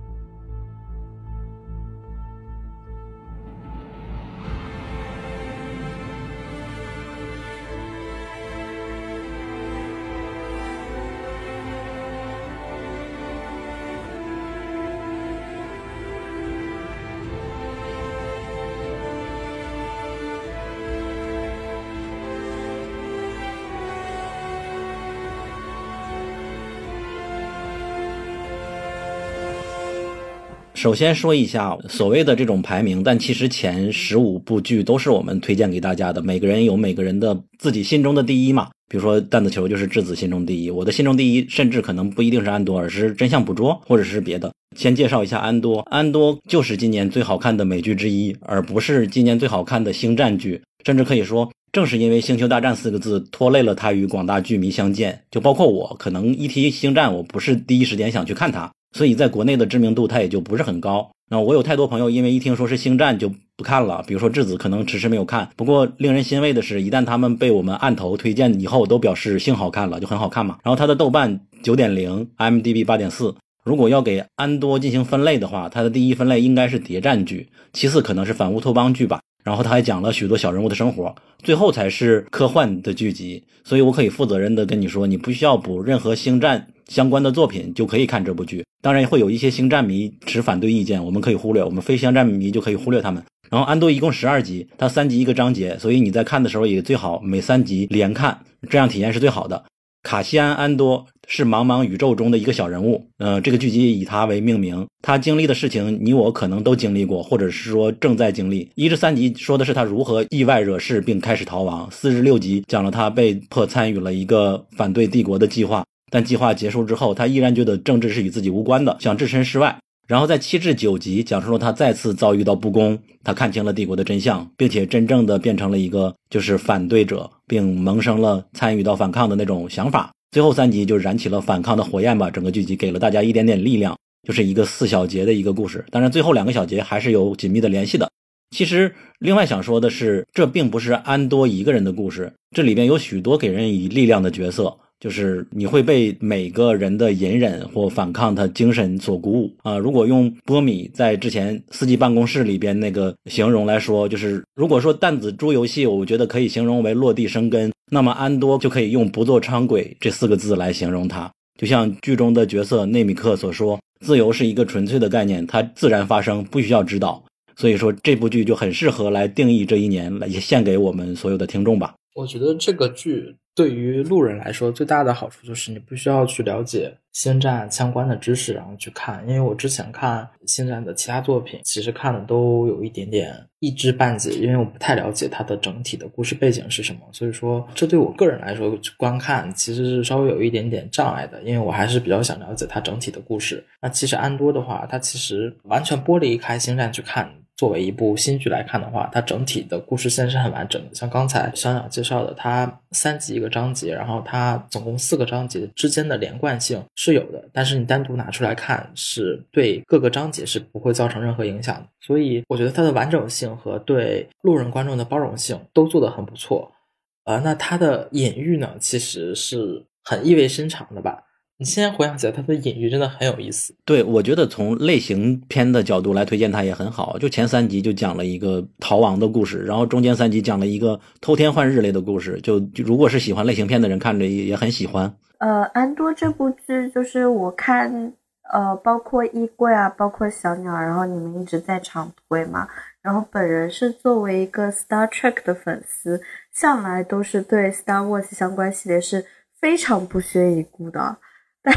S2: 首先说一下所谓的这种排名，但其实前十五部剧都是我们推荐给大家的。每个人有每个人的自己心中的第一嘛，比如说弹子球就是质子心中第一，我的心中第一甚至可能不一定是安多，而是真相捕捉或者是别的。先介绍一下安多，安多就是今年最好看的美剧之一，而不是今年最好看的星战剧，甚至可以说正是因为星球大战四个字拖累了他与广大剧迷相见。就包括我，可能一提星战，我不是第一时间想去看它。所以在国内的知名度它也就不是很高。那我有太多朋友因为一听说是星战就不看了，比如说质子可能迟迟没有看。不过令人欣慰的是，一旦他们被我们按头推荐以后，都表示幸好看了，就很好看嘛。然后它的豆瓣九点零，IMDB 八点四。如果要给安多进行分类的话，它的第一分类应该是谍战剧，其次可能是反乌托邦剧吧。然后他还讲了许多小人物的生活，最后才是科幻的剧集。所以我可以负责任的跟你说，你不需要补任何星战相关的作品就可以看这部剧。当然会有一些星战迷持反对意见，我们可以忽略，我们非星战迷就可以忽略他们。然后安多一共十二集，它三集一个章节，所以你在看的时候也最好每三集连看，这样体验是最好的。卡西安·安多是茫茫宇宙中的一个小人物，呃，这个剧集以他为命名。他经历的事情，你我可能都经历过，或者是说正在经历。一至三集说的是他如何意外惹事并开始逃亡，四至六集讲了他被迫参与了一个反对帝国的计划，但计划结束之后，他依然觉得政治是与自己无关的，想置身事外。然后在七至九集讲述了他再次遭遇到不公，他看清了帝国的真相，并且真正的变成了一个就是反对者，并萌生了参与到反抗的那种想法。最后三集就燃起了反抗的火焰吧，整个剧集给了大家一点点力量，就是一个四小节的一个故事。当然，最后两个小节还是有紧密的联系的。其实，另外想说的是，这并不是安多一个人的故事，这里边有许多给人以力量的角色。就是你会被每个人的隐忍或反抗他精神所鼓舞啊！如果用波米在之前《四季办公室》里边那个形容来说，就是如果说弹子珠游戏，我觉得可以形容为落地生根，那么安多就可以用不做伥鬼这四个字来形容他。就像剧中的角色内米克所说：“自由是一个纯粹的概念，它自然发生，不需要指导。”所以说这部剧就很适合来定义这一年，来也献给我们所有的听众吧。
S6: 我觉得这个剧对于路人来说最大的好处就是你不需要去了解星战相关的知识，然后去看。因为我之前看星战的其他作品，其实看的都有一点点一知半解，因为我不太了解它的整体的故事背景是什么。所以说，这对我个人来说观看其实是稍微有一点点障碍的，因为我还是比较想了解它整体的故事。那其实安多的话，它其实完全剥离开星战去看。作为一部新剧来看的话，它整体的故事线是很完整的。像刚才小鸟介绍的，它三集一个章节，然后它总共四个章节之间的连贯性是有的，但是你单独拿出来看，是对各个章节是不会造成任何影响的。所以我觉得它的完整性和对路人观众的包容性都做得很不错。呃，那它的隐喻呢，其实是很意味深长的吧。你现在回想起来，它的隐喻真的很有意思。
S2: 对，我觉得从类型片的角度来推荐它也很好。就前三集就讲了一个逃亡的故事，然后中间三集讲了一个偷天换日类的故事。就如果是喜欢类型片的人，看着也也很喜欢。
S1: 呃，安多这部剧就是我看，呃，包括衣柜啊，包括小鸟，然后你们一直在场推嘛。然后本人是作为一个 Star Trek 的粉丝，向来都是对 Star Wars 相关系列是非常不屑一顾的。但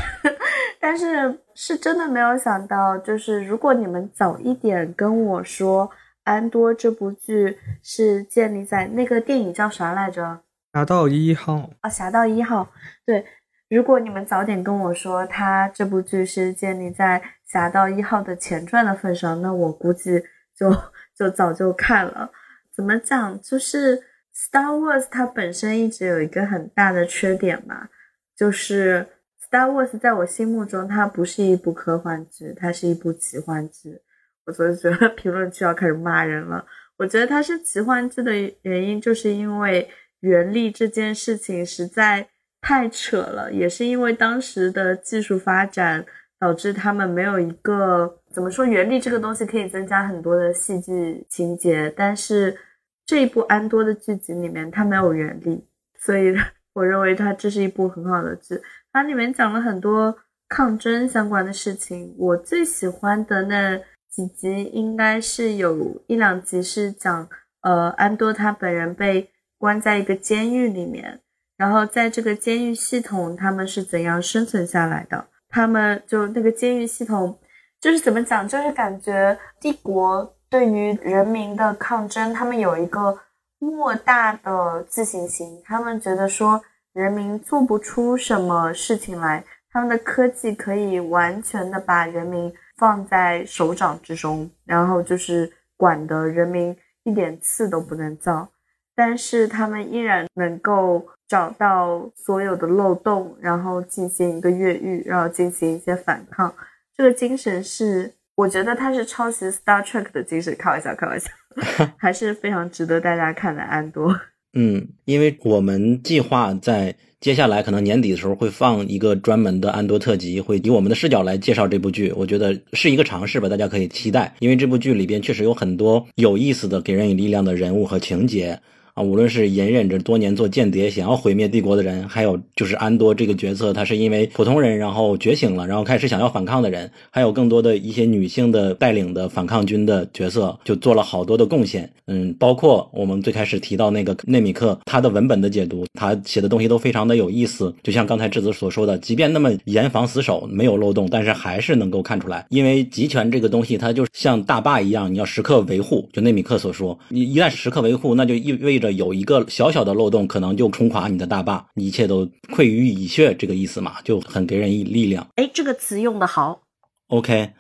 S1: 但是是真的没有想到，就是如果你们早一点跟我说《安多》这部剧是建立在那个电影叫啥来着，《
S4: 侠盗一号》
S1: 啊，《侠盗一号》对，如果你们早点跟我说他这部剧是建立在《侠盗一号》的前传的份上，那我估计就就早就看了。怎么讲？就是《Star Wars》它本身一直有一个很大的缺点嘛，就是。《Star Wars》在我心目中，它不是一部科幻剧，它是一部奇幻剧。我所以觉得评论区要开始骂人了。我觉得它是奇幻剧的原因，就是因为原力这件事情实在太扯了，也是因为当时的技术发展导致他们没有一个怎么说，原力这个东西可以增加很多的戏剧情节，但是这一部安多的剧集里面它没有原力，所以 我认为它这是一部很好的剧。它里面讲了很多抗争相关的事情，我最喜欢的那几集应该是有一两集是讲，呃，安多他本人被关在一个监狱里面，然后在这个监狱系统他们是怎样生存下来的？他们就那个监狱系统就是怎么讲？就是感觉帝国对于人民的抗争，他们有一个莫大的自信心，他们觉得说。人民做不出什么事情来，他们的科技可以完全的把人民放在手掌之中，然后就是管的人民一点刺都不能造，但是他们依然能够找到所有的漏洞，然后进行一个越狱，然后进行一些反抗。这个精神是，我觉得他是抄袭 Star Trek 的精神，开玩笑，开玩笑，还是非常值得大家看的安多。
S2: 嗯，因为我们计划在接下来可能年底的时候会放一个专门的安多特辑，会以我们的视角来介绍这部剧。我觉得是一个尝试吧，大家可以期待。因为这部剧里边确实有很多有意思的、给人以力量的人物和情节。啊，无论是隐忍着多年做间谍，想要毁灭帝国的人，还有就是安多这个角色，他是因为普通人然后觉醒了，然后开始想要反抗的人，还有更多的一些女性的带领的反抗军的角色，就做了好多的贡献。嗯，包括我们最开始提到那个内米克，他的文本的解读，他写的东西都非常的有意思。就像刚才智子所说的，即便那么严防死守，没有漏洞，但是还是能够看出来，因为集权这个东西，它就像大坝一样，你要时刻维护。就内米克所说，你一旦时刻维护，那就意味着。有一个小小的漏洞，可能就冲垮你的大坝，一切都溃于蚁穴，这个意思嘛，就很给人以力量。
S1: 哎，这个词用的好。
S2: OK，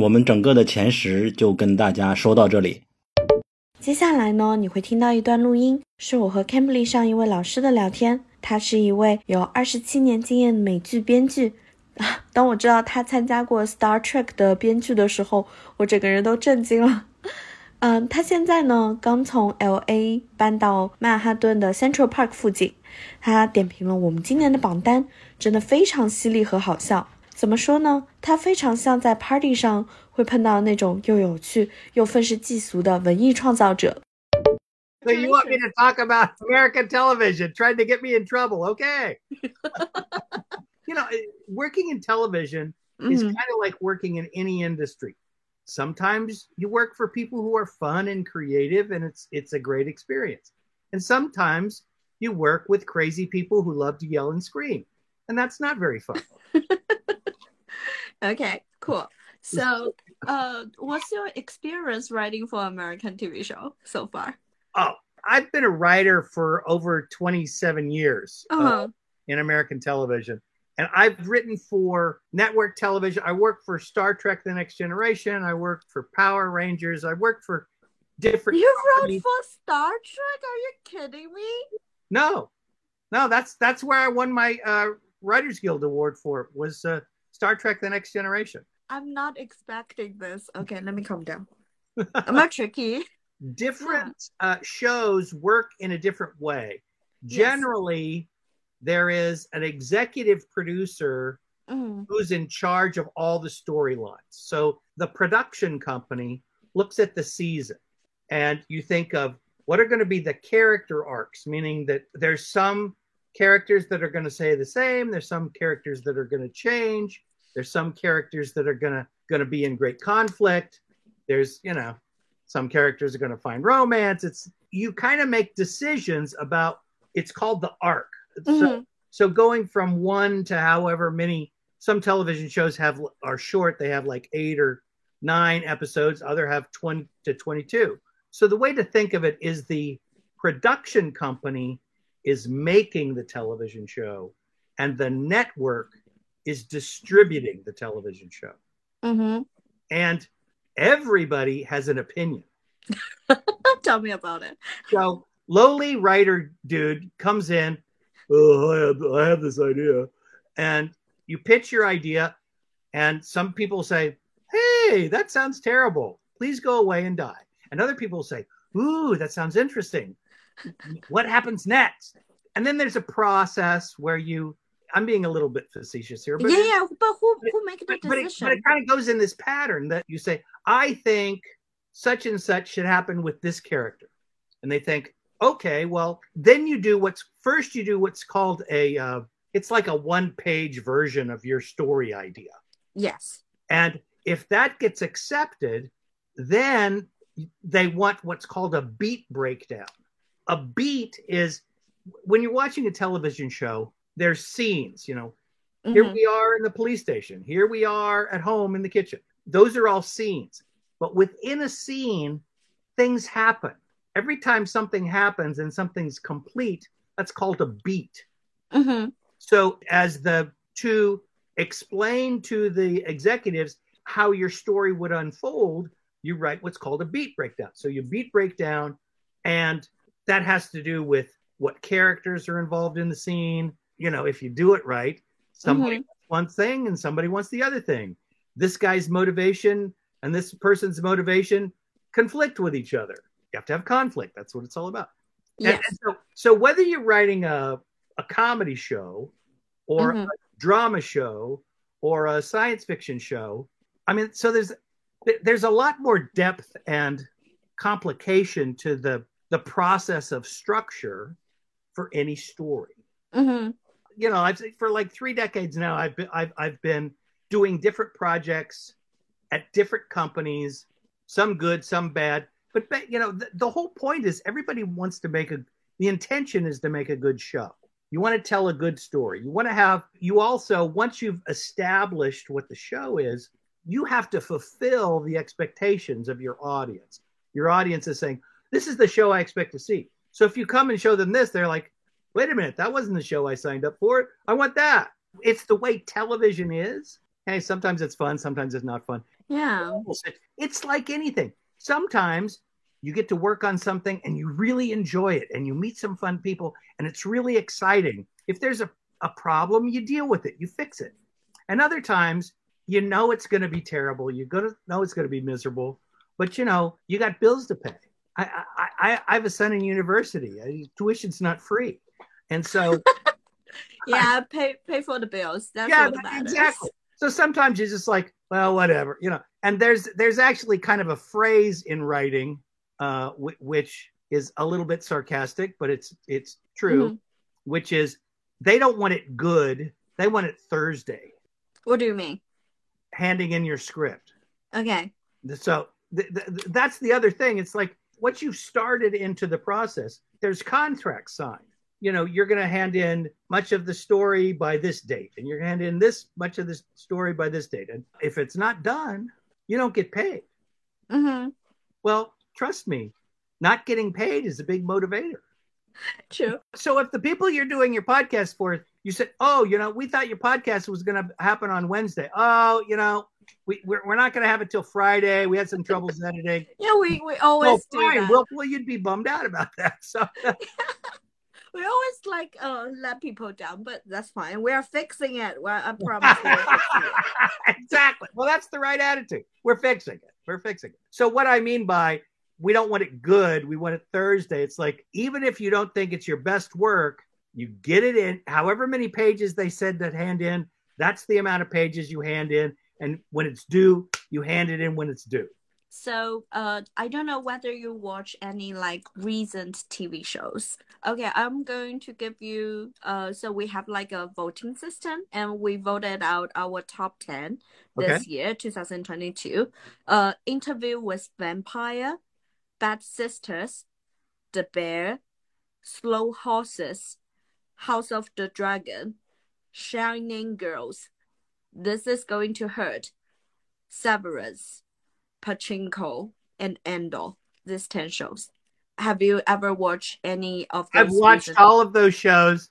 S2: 我们整个的前十就跟大家说到这里。
S1: 接下来呢，你会听到一段录音，是我和 Cambly 上一位老师的聊天。他是一位有二十七年经验的美剧编剧。当我知道他参加过 Star Trek 的编剧的时候，我整个人都震惊了。嗯，他现在呢刚从 L A 搬到曼哈顿的 Central Park 附近。他点评了我们今年的榜单，真的非常犀利和好笑。怎么说呢？他非常像在 party 上会碰到那种又有趣又愤世嫉俗的文艺创造者。
S8: So you want me to talk about American television, trying to get me in trouble? Okay. you know, working in television is kind of like working in any industry. sometimes you work for people who are fun and creative and it's it's a great experience and sometimes you work with crazy people who love to yell and scream. And that's not very fun.
S1: okay, cool. So, uh, what's your experience writing for American TV show so far?
S8: Oh, I've been a writer for over 27 years uh,
S1: Uh-huh.
S8: in American television. And I've written for network television. I worked for Star Trek The Next Generation. I worked for Power Rangers. I worked for different
S1: You wrote
S8: companies.
S1: for Star Trek? Are you kidding me?
S8: No, no, that's that's where I won my uh, Writers Guild award for was uh, Star Trek: The Next Generation.
S1: I'm not expecting this. Okay, let me calm down. I'm I tricky?
S8: Different uh, shows work in a different way.
S1: Yes.
S8: Generally, there is an executive producer
S1: Mm,
S8: who's in charge of all the storylines. So the production company looks at the season, and you think of what are going to be the character arcs, meaning that there's some characters that are going to stay the same, there's some characters that are going to change, there's some characters that are going to going to be in great conflict. There's, you know, some characters are going to find romance. It's you kind of make decisions about it's called the arc. So
S1: Mhm.
S8: so going from one to however many some television shows have are short they have like eight or nine episodes other have 20 to 22 so the way to think of it is the production company is making the television show and the network is distributing the television show
S1: mhm.
S8: and everybody has an opinion
S1: Tell me about it.
S8: So lowly writer dude comes in. Oh, I have, I have this idea, and you pitch your idea, and some people say, "Hey, that sounds terrible. Please go away and die." And other people say, "Ooh, that sounds interesting. What happens next?" And then there's a process where you. I'm being a little bit facetious here, but
S1: yeah, yeah, but who who make the
S8: but, but it,
S1: decision?
S8: but it kind of goes in this pattern that you say, I think such and such should happen with this character. And they think, okay, well, then you do what's first, you do what's called a, uh, it's like a one page version of your story idea.
S1: yes.
S8: And if that gets accepted, then they want what's called a beat breakdown. A beat is when you're watching a television show, there's scenes, you know, here
S1: Mhm.
S8: we are in the police station. Here we are at home in the kitchen. Those are all scenes. But within a scene, things happen. Every time something happens and something's complete, that's called a beat.
S1: Mhm.
S8: So, as the to explain to the executives how your story would unfold, you write what's called a beat breakdown. So, you beat breakdown, and that has to do with what characters are involved in the scene. You know, if you do it right, somebody wants one thing and somebody wants the other thing. This guy's motivation and this person's motivation conflict with each other. You have to have conflict. That's what it's all about.
S1: Yes.
S8: and so, so whether you're writing a, a comedy show or
S1: Mhm.
S8: a drama show or a science fiction show, I mean, so there's there's a lot more depth and complication to the the process of structure for any story.
S1: Mhm.
S8: You know, I've for like three decades now. I've been I've I've been doing different projects at different companies, some good, some bad. But you know, the, the whole point is everybody wants to make a. The intention is to make a good show. You want to tell a good story. You want to have. You also once you've established what the show is, you have to fulfill the expectations of your audience. Your audience is saying, "This is the show I expect to see." So if you come and show them this, they're like, "Wait a minute, that wasn't the show I signed up for. I want that." It's the way television is. Hey, sometimes it's fun, sometimes it's not fun.
S1: Yeah.
S8: It's like anything. Sometimes you get to work on something and you really enjoy it and you meet some fun people and it's really exciting. If there's a, a problem, you deal with it, you fix it. And other times, you know it's going to be terrible. You're going to know it's going to be miserable, but you know, you got bills to pay. I, I, I, I have a son in university. Uh, tuition's not free. And so,
S1: Yeah, pay pay for the bills. That's
S8: yeah, exactly. So sometimes you're just like, well, whatever, you know. And there's there's actually kind of a phrase in writing, uh, w- which is a little bit sarcastic, but it's it's true,
S1: Mhm.
S8: which is they don't want it good, they want it Thursday.
S1: What do you mean?
S8: Handing in your script.
S1: Okay.
S8: So th- th- that's the other thing. It's like once you've started into the process, there's contracts signed. you know, you're going to hand in much of the story by this date, and you're going to hand in this much of the story by this date. And if it's not done, you don't get paid.
S9: Mm-hmm.
S8: Well, trust me, not getting paid is a big motivator.
S9: True.
S8: So if the people you're doing your podcast for, you said, oh, you know, we thought your podcast was going to happen on Wednesday. Oh, you know, we, we're, we're not going to have it till Friday. We had some troubles editing.
S9: Yeah, we, we always
S8: oh,
S9: do
S8: fine.
S9: that.
S8: Well, well, you'd be bummed out about that. So
S9: we always like uh let people down, but that's fine. We are fixing it. Well, I promise. it.
S8: exactly. Well, that's the right attitude. We're fixing it. We're fixing it. So what I mean by we don't want it good, we want it Thursday. It's like even if you don't think it's your best work, you get it in. However many pages they said to hand in, that's the amount of pages you hand in. And when it's due, you hand it in when it's due.
S9: So, uh, I don't know whether you watch any like recent TV shows. Okay, I'm going to give you. Uh, so we have like a voting system, and we voted out our top ten this year, 2022. Uh, Interview with Vampire, Bad Sisters, The Bear, Slow Horses, House of the Dragon, Shining Girls. This is going to hurt. Severance. Pachinko, and Endor. These 10 shows. Have you ever watched any of those?
S8: I've watched
S9: recent-
S8: all of those shows,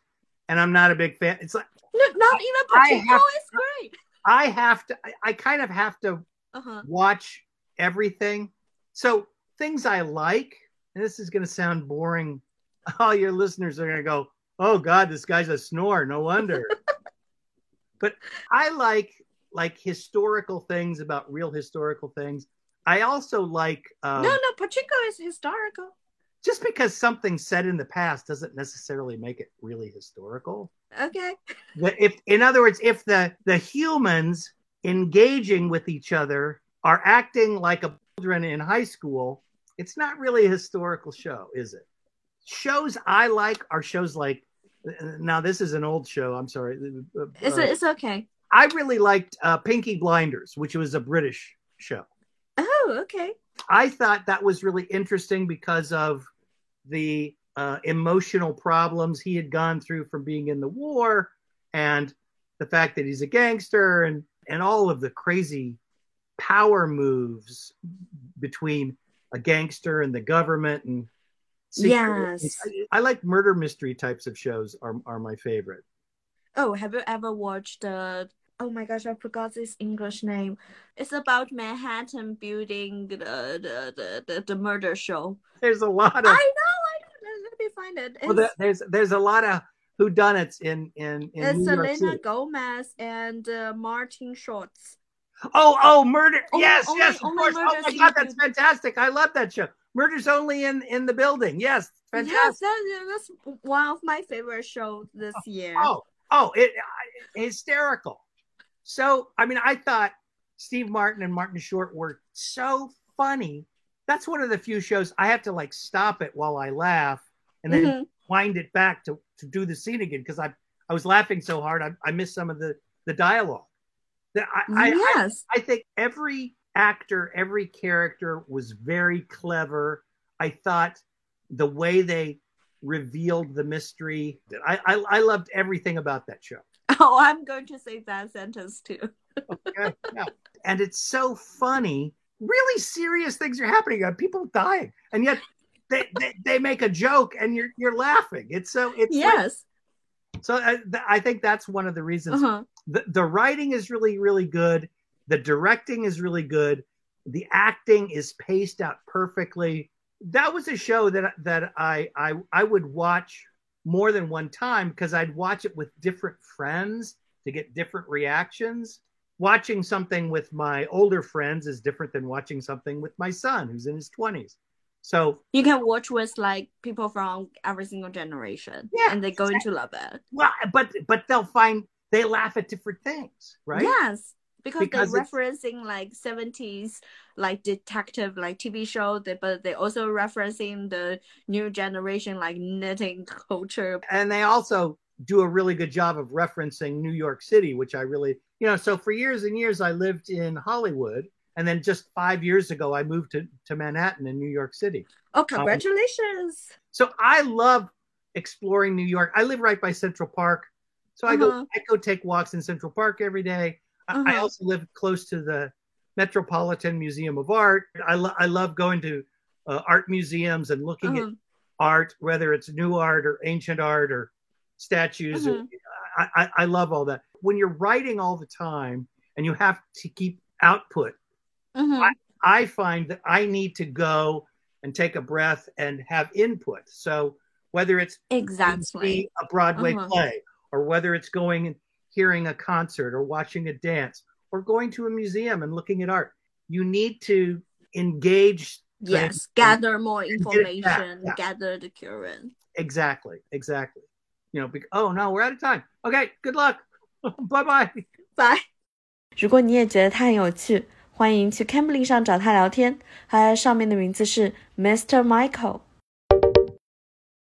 S8: and I'm not a big fan. It's like
S9: No, not even
S8: I
S9: Pachinko
S8: have-
S9: is great.
S8: I have to. I, I kind of have to
S9: Uh-huh.
S8: watch everything. So things I like, and this is going to sound boring. All your listeners are going to go, "Oh God, this guy's a snore." No wonder. but I like like historical things about real historical things. I also like um,
S9: no, no, Pachinko is historical.
S8: just because something's said in the past doesn't necessarily make it really historical.
S9: Okay.
S8: If in other words if the the humans engaging with each other are acting like a children in high school it's not really a historical show is it shows i like are shows like now this is an old show i'm sorry Uh,
S9: It's, it's okay.
S8: i really liked uh, pinky blinders which was a british show
S9: Oh, okay.
S8: I thought that was really interesting because of the uh, emotional problems he had gone through from being in the war and the fact that he's a gangster and, and all of the crazy power moves between a gangster and the government and secret-
S9: Yes.
S8: I, I like murder mystery types of shows are, are my favorite.
S9: Oh, have you ever watched the? Oh my gosh, I forgot this English name. It's about Manhattan building the the the, the, the murder show.
S8: There's a lot of I
S9: know, I know. Let me find it.
S8: well, there- there's there's a lot of whodunits in in in
S9: it's
S8: New York
S9: Selena
S8: City.
S9: Gomez and uh, Martin Shorts.
S8: Oh, oh, murder!
S9: Only-
S8: yes,
S9: only-
S8: yes, of
S9: only
S8: course. Oh my God, that's fantastic! I love that show. Murder's only in in the building. Yes, fantastic.
S9: Yes, that, that's one of my favorite shows this year.
S8: Oh, oh, it, I- hysterical. So, I mean, I thought Steve Martin and Martin Short were so funny. That's one of the few shows I have to like stop it while I laugh and then
S9: Mhm.
S8: wind it back to to do the scene again because I I was laughing so hard I, I missed some of the the dialogue. I, I, I
S9: yes.
S8: I think every actor, every character was very clever. I thought the way they revealed the mystery, I, I, I loved everything about that show.
S9: Oh, I'm going to say that sentence too.
S8: Yeah, yeah. And it's so funny. Really serious things are happening. People dying, and yet they, they, they make a joke, and you're you're laughing. It's so it's like-
S9: Yes.
S8: so I, I think that's one of the reasons
S9: Uh-huh.
S8: The, the writing is really really good. The directing is really good. The acting is paced out perfectly. That was a show that that i i, I would watch more than one time because i'd watch it with different friends to get different reactions. Watching something with my older friends is different than watching something with my son who's in his 20s so
S9: You can watch with like people from every single generation.
S8: Yeah,
S9: And they're going to love it.
S8: well but but they'll find they laugh at different things right
S9: Yes. Because,
S8: Because
S9: they're referencing like seventies like detective like TV show, they, but they also referencing the new generation like knitting culture.
S8: and they also do a really good job of referencing New York City, which I really, you know, so for years and years I lived in Hollywood. And then just five years ago, I moved to, to Manhattan in New York City.
S9: Oh, um, congratulations!
S8: So I love exploring New York. I live right by Central Park, so I go
S1: Uh-huh.
S8: I go take walks in Central Park every day. I, I
S1: Uh-huh.
S8: also live close to the Metropolitan Museum of Art. I lo- I love going to uh, art museums and looking at
S1: Mhm.
S8: art, whether it's new art or ancient art or statues.
S1: Mhm.
S8: I, I, I love all that. When you're writing all the time and you have to keep output,
S1: Mhm.
S8: I find that I need to go and take a breath and have input. So whether it's
S1: Exactly.
S8: a Broadway
S1: Uh-huh.
S8: play, or whether it's going and hearing a concert, or watching a dance, or going to a museum and looking at art, you need to engage.
S1: Yes, gather more
S8: get it back,
S1: information,
S8: yeah.
S1: gather the current.
S8: Exactly, exactly. You know, bec- oh no, we're out of time. Okay, good luck. bye bye.
S1: 拜。如果你也觉得他很有趣，欢迎去 Cambly 上找他聊天，他上面的名字是 Mr. Michael。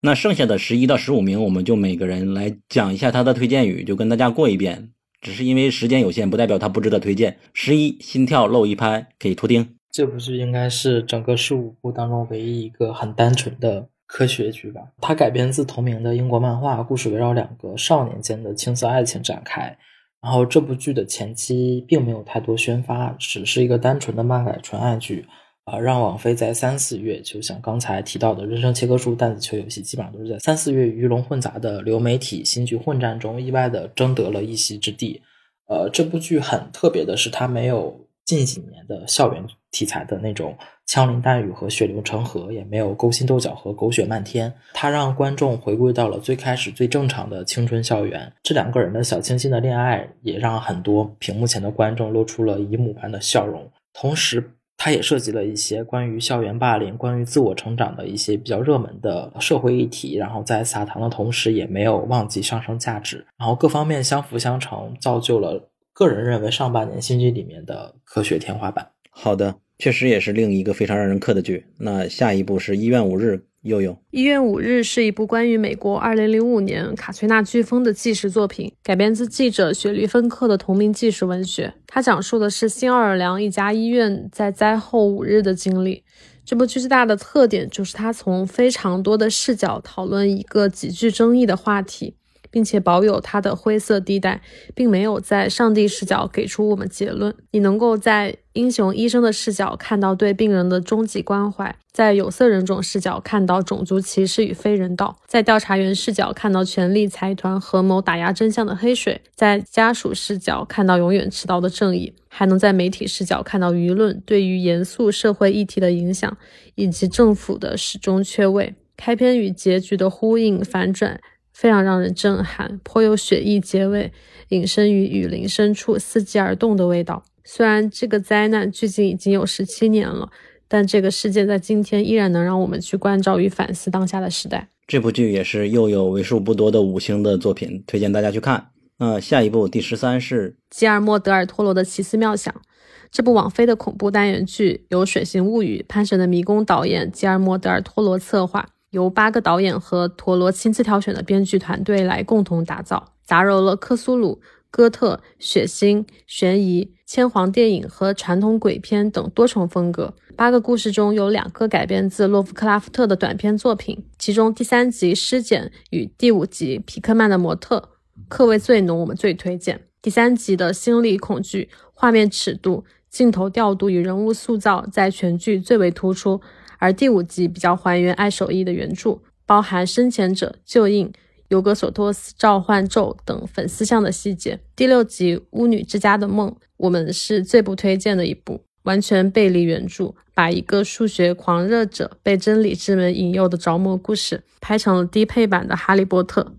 S2: 那剩下的十一到十五名，我们就每个人来讲一下他的推荐语，就跟大家过一遍。只是因为时间有限，不代表他不值得推荐。十一，心跳漏一拍，给图钉。
S6: 这部剧应该是整个十五部当中唯一一个很单纯的科学剧吧。它改编自同名的英国漫画，故事围绕两个少年间的青涩爱情展开。然后这部剧的前期并没有太多宣发，只是一个单纯的漫改纯爱剧。啊、让网飞在三四月，就像刚才提到的《人生切割术》《弹子球游戏》，基本上都是在三四月鱼龙混杂的流媒体新剧混战中，意外的争得了一席之地。呃，这部剧很特别的是，它没有近几年的校园题材的那种枪林弹雨和血流成河，也没有勾心斗角和狗血漫天。它让观众回归到了最开始最正常的青春校园。这两个人的小清新的恋爱，也让很多屏幕前的观众露出了姨母般的笑容。同时，它也涉及了一些关于校园霸凌、关于自我成长的一些比较热门的社会议题，然后在撒糖的同时，也没有忘记上升价值，然后各方面相辅相成，造就了个人认为上半年新剧里面的科学天花板。
S2: 好的，确实也是另一个非常让人磕的剧。那下一部是《医院五日》，悠悠。
S5: 《一月五日》是一部关于美国二零零五年卡崔娜飓风的纪实作品，改编自记者雪莉芬克的同名纪实文学。它讲述的是新奥尔良一家医院在灾后五日的经历。这部剧最大的特点就是它从非常多的视角讨论一个极具争议的话题，并且保有它的灰色地带，并没有在上帝视角给出我们结论。你能够在英雄医生的视角看到对病人的终极关怀，在有色人种视角看到种族歧视与非人道，在调查员视角看到权力财团合谋打压真相的黑水，在家属视角看到永远迟到的正义，还能在媒体视角看到舆论对于严肃社会议题的影响，以及政府的始终缺位。开篇与结局的呼应反转非常让人震撼，颇有雪意结尾，隐身于雨林深处伺机而动的味道。虽然这个灾难距今已经有十七年了，但这个事件在今天依然能让我们去关照与反思当下的时代。
S2: 这部剧也是又有为数不多的五星的作品，推荐大家去看。那下一部第十三是
S5: 吉尔莫·德尔托罗的《奇思妙想》，这部网飞的恐怖单元剧由《水形物语》《潘神的迷宫》导演吉尔莫·德尔托罗策划，由八个导演和陀螺亲自挑选的编剧团队来共同打造，杂糅了克苏鲁、哥特、血腥、悬疑、千皇电影和传统鬼片等多重风格。八个故事中有两个改编自洛夫克拉夫特的短篇作品，其中第三集《尸检》与第五集《皮克曼的模特》客味最浓，我们最推荐。第三集的心理恐惧、画面尺度、镜头调度与人物塑造在全剧最为突出，而第五集比较还原爱手艺的原著，包含深潜者、旧印、尤格索托斯召唤咒等粉丝向的细节。第六集《巫女之家的梦》，我们是最不推荐的一部，完全背离原著，把一个数学狂热者被真理之门引诱的着魔故事拍成了低配版的《哈利波特》。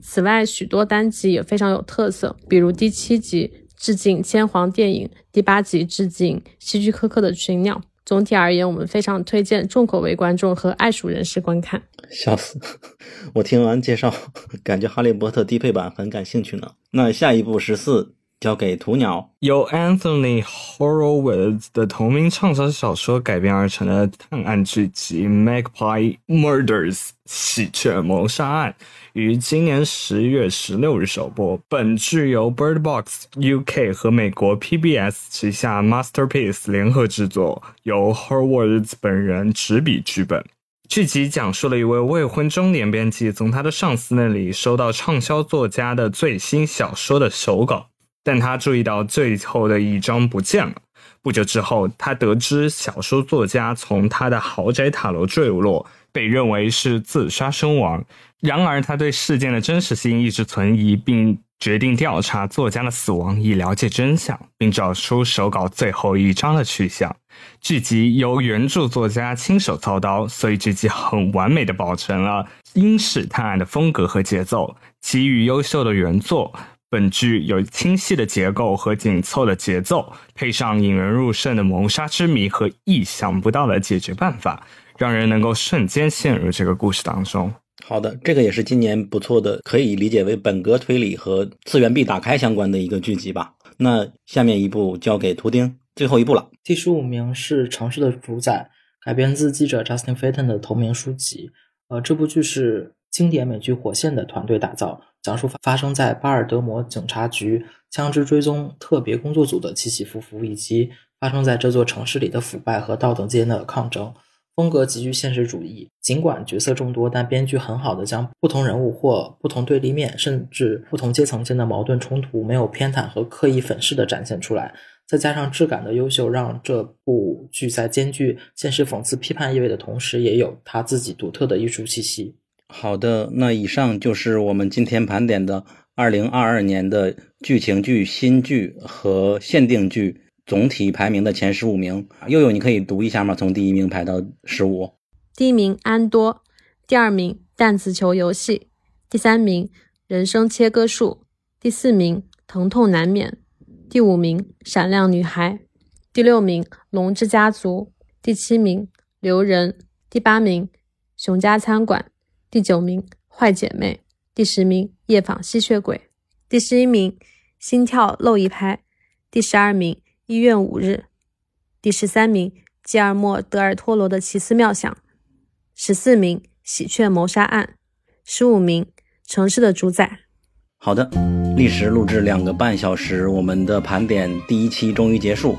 S5: 此外，许多单集也非常有特色，比如第七集致敬千皇电影，第八集致敬希区柯克的《群鸟》。总体而言，我们非常推荐重口味观众和爱鼠人士观看。
S2: 笑死！我听完介绍，感觉《哈利波特》低配版很感兴趣呢。那下一部十四交给鸵鸟，
S7: 由 Anthony Horowitz 的同名畅销小说改编而成的探案剧集《Magpie Murders》喜鹊谋杀案，于今年十月十六日首播。本剧由 Bird Box UK 和美国 PBS 旗下 Masterpiece 联合制作，由 Horowitz 本人执笔剧本。剧集讲述了一位未婚中年编辑从他的上司那里收到畅销作家的最新小说的手稿，但他注意到最后的一章不见了。不久之后，他得知小说作家从他的豪宅塔楼坠落，被认为是自杀身亡。然而，他对事件的真实性一直存疑，并决定调查作家的死亡，以了解真相，并找出手稿最后一章的去向。剧集由原著作家亲手操刀，所以剧集很完美的保存了英式探案的风格和节奏，给予优秀的原作。本剧有清晰的结构和紧凑的节奏，配上引人入胜的谋杀之谜和意想不到的解决办法，让人能够瞬间陷入这个故事当中。
S2: 好的，这个也是今年不错的，可以理解为本格推理和次元壁打开相关的一个剧集吧。那下面一部交给图钉，最后一部了。
S6: 第十五名是《城市的主宰》，改编自记者 Justin Fayton 的同名书籍。呃，这部剧是经典美剧《火线》的团队打造。讲述发生在巴尔德摩警察局枪支追踪特别工作组的起起伏伏，以及发生在这座城市里的腐败和道德间的抗争。风格极具现实主义，尽管角色众多，但编剧很好的将不同人物或不同对立面，甚至不同阶层间的矛盾冲突，没有偏袒和刻意粉饰的展现出来。再加上质感的优秀，让这部剧在兼具现实讽刺批判意味的同时，也有它自己独特的艺术气息。
S2: 好的，那以上就是我们今天盘点的二零二二年的剧情剧、新剧和限定剧总体排名的前十五名。悠悠，你可以读一下吗？从第一名排到十五。
S5: 第一名安多，第二名弹子球游戏，第三名人生切割术，第四名疼痛难免，第五名闪亮女孩，第六名龙之家族，第七名留人，第八名熊家餐馆。第九名《坏姐妹》，第十名《夜访吸血鬼》，第十一名《心跳漏一拍》，第十二名《医院五日》，第十三名《吉尔莫·德尔托罗的奇思妙想》，十四名《喜鹊谋杀案》，十五名《城市的主宰》。
S2: 好的，历时录制两个半小时，我们的盘点第一期终于结束。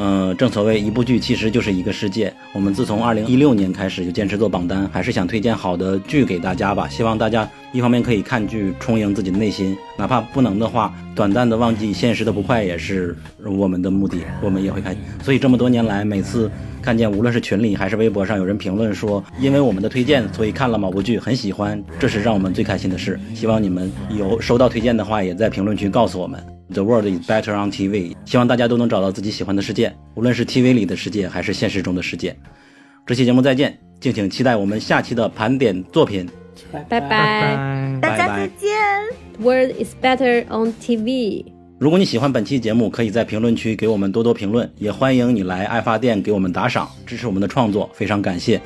S2: 嗯，正所谓一部剧其实就是一个世界。我们自从二零一六年开始就坚持做榜单，还是想推荐好的剧给大家吧。希望大家一方面可以看剧充盈自己的内心，哪怕不能的话，短暂的忘记现实的不快也是我们的目的，我们也会开心。所以这么多年来，每次看见无论是群里还是微博上有人评论说，因为我们的推荐，所以看了某部剧很喜欢，这是让我们最开心的事。希望你们有收到推荐的话，也在评论区告诉我们。The world is better on TV。希望大家都能找到自己喜欢的世界，无论是 TV 里的世界，还是现实中的世界。这期节目再见，敬请期待我们下期的盘点作品。
S5: 拜拜，
S1: 大家再见。
S5: World is better on TV。
S2: 如果你喜欢本期节目，可以在评论区给我们多多评论，也欢迎你来爱发电给我们打赏，支持我们的创作，非常感谢。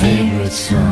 S4: when you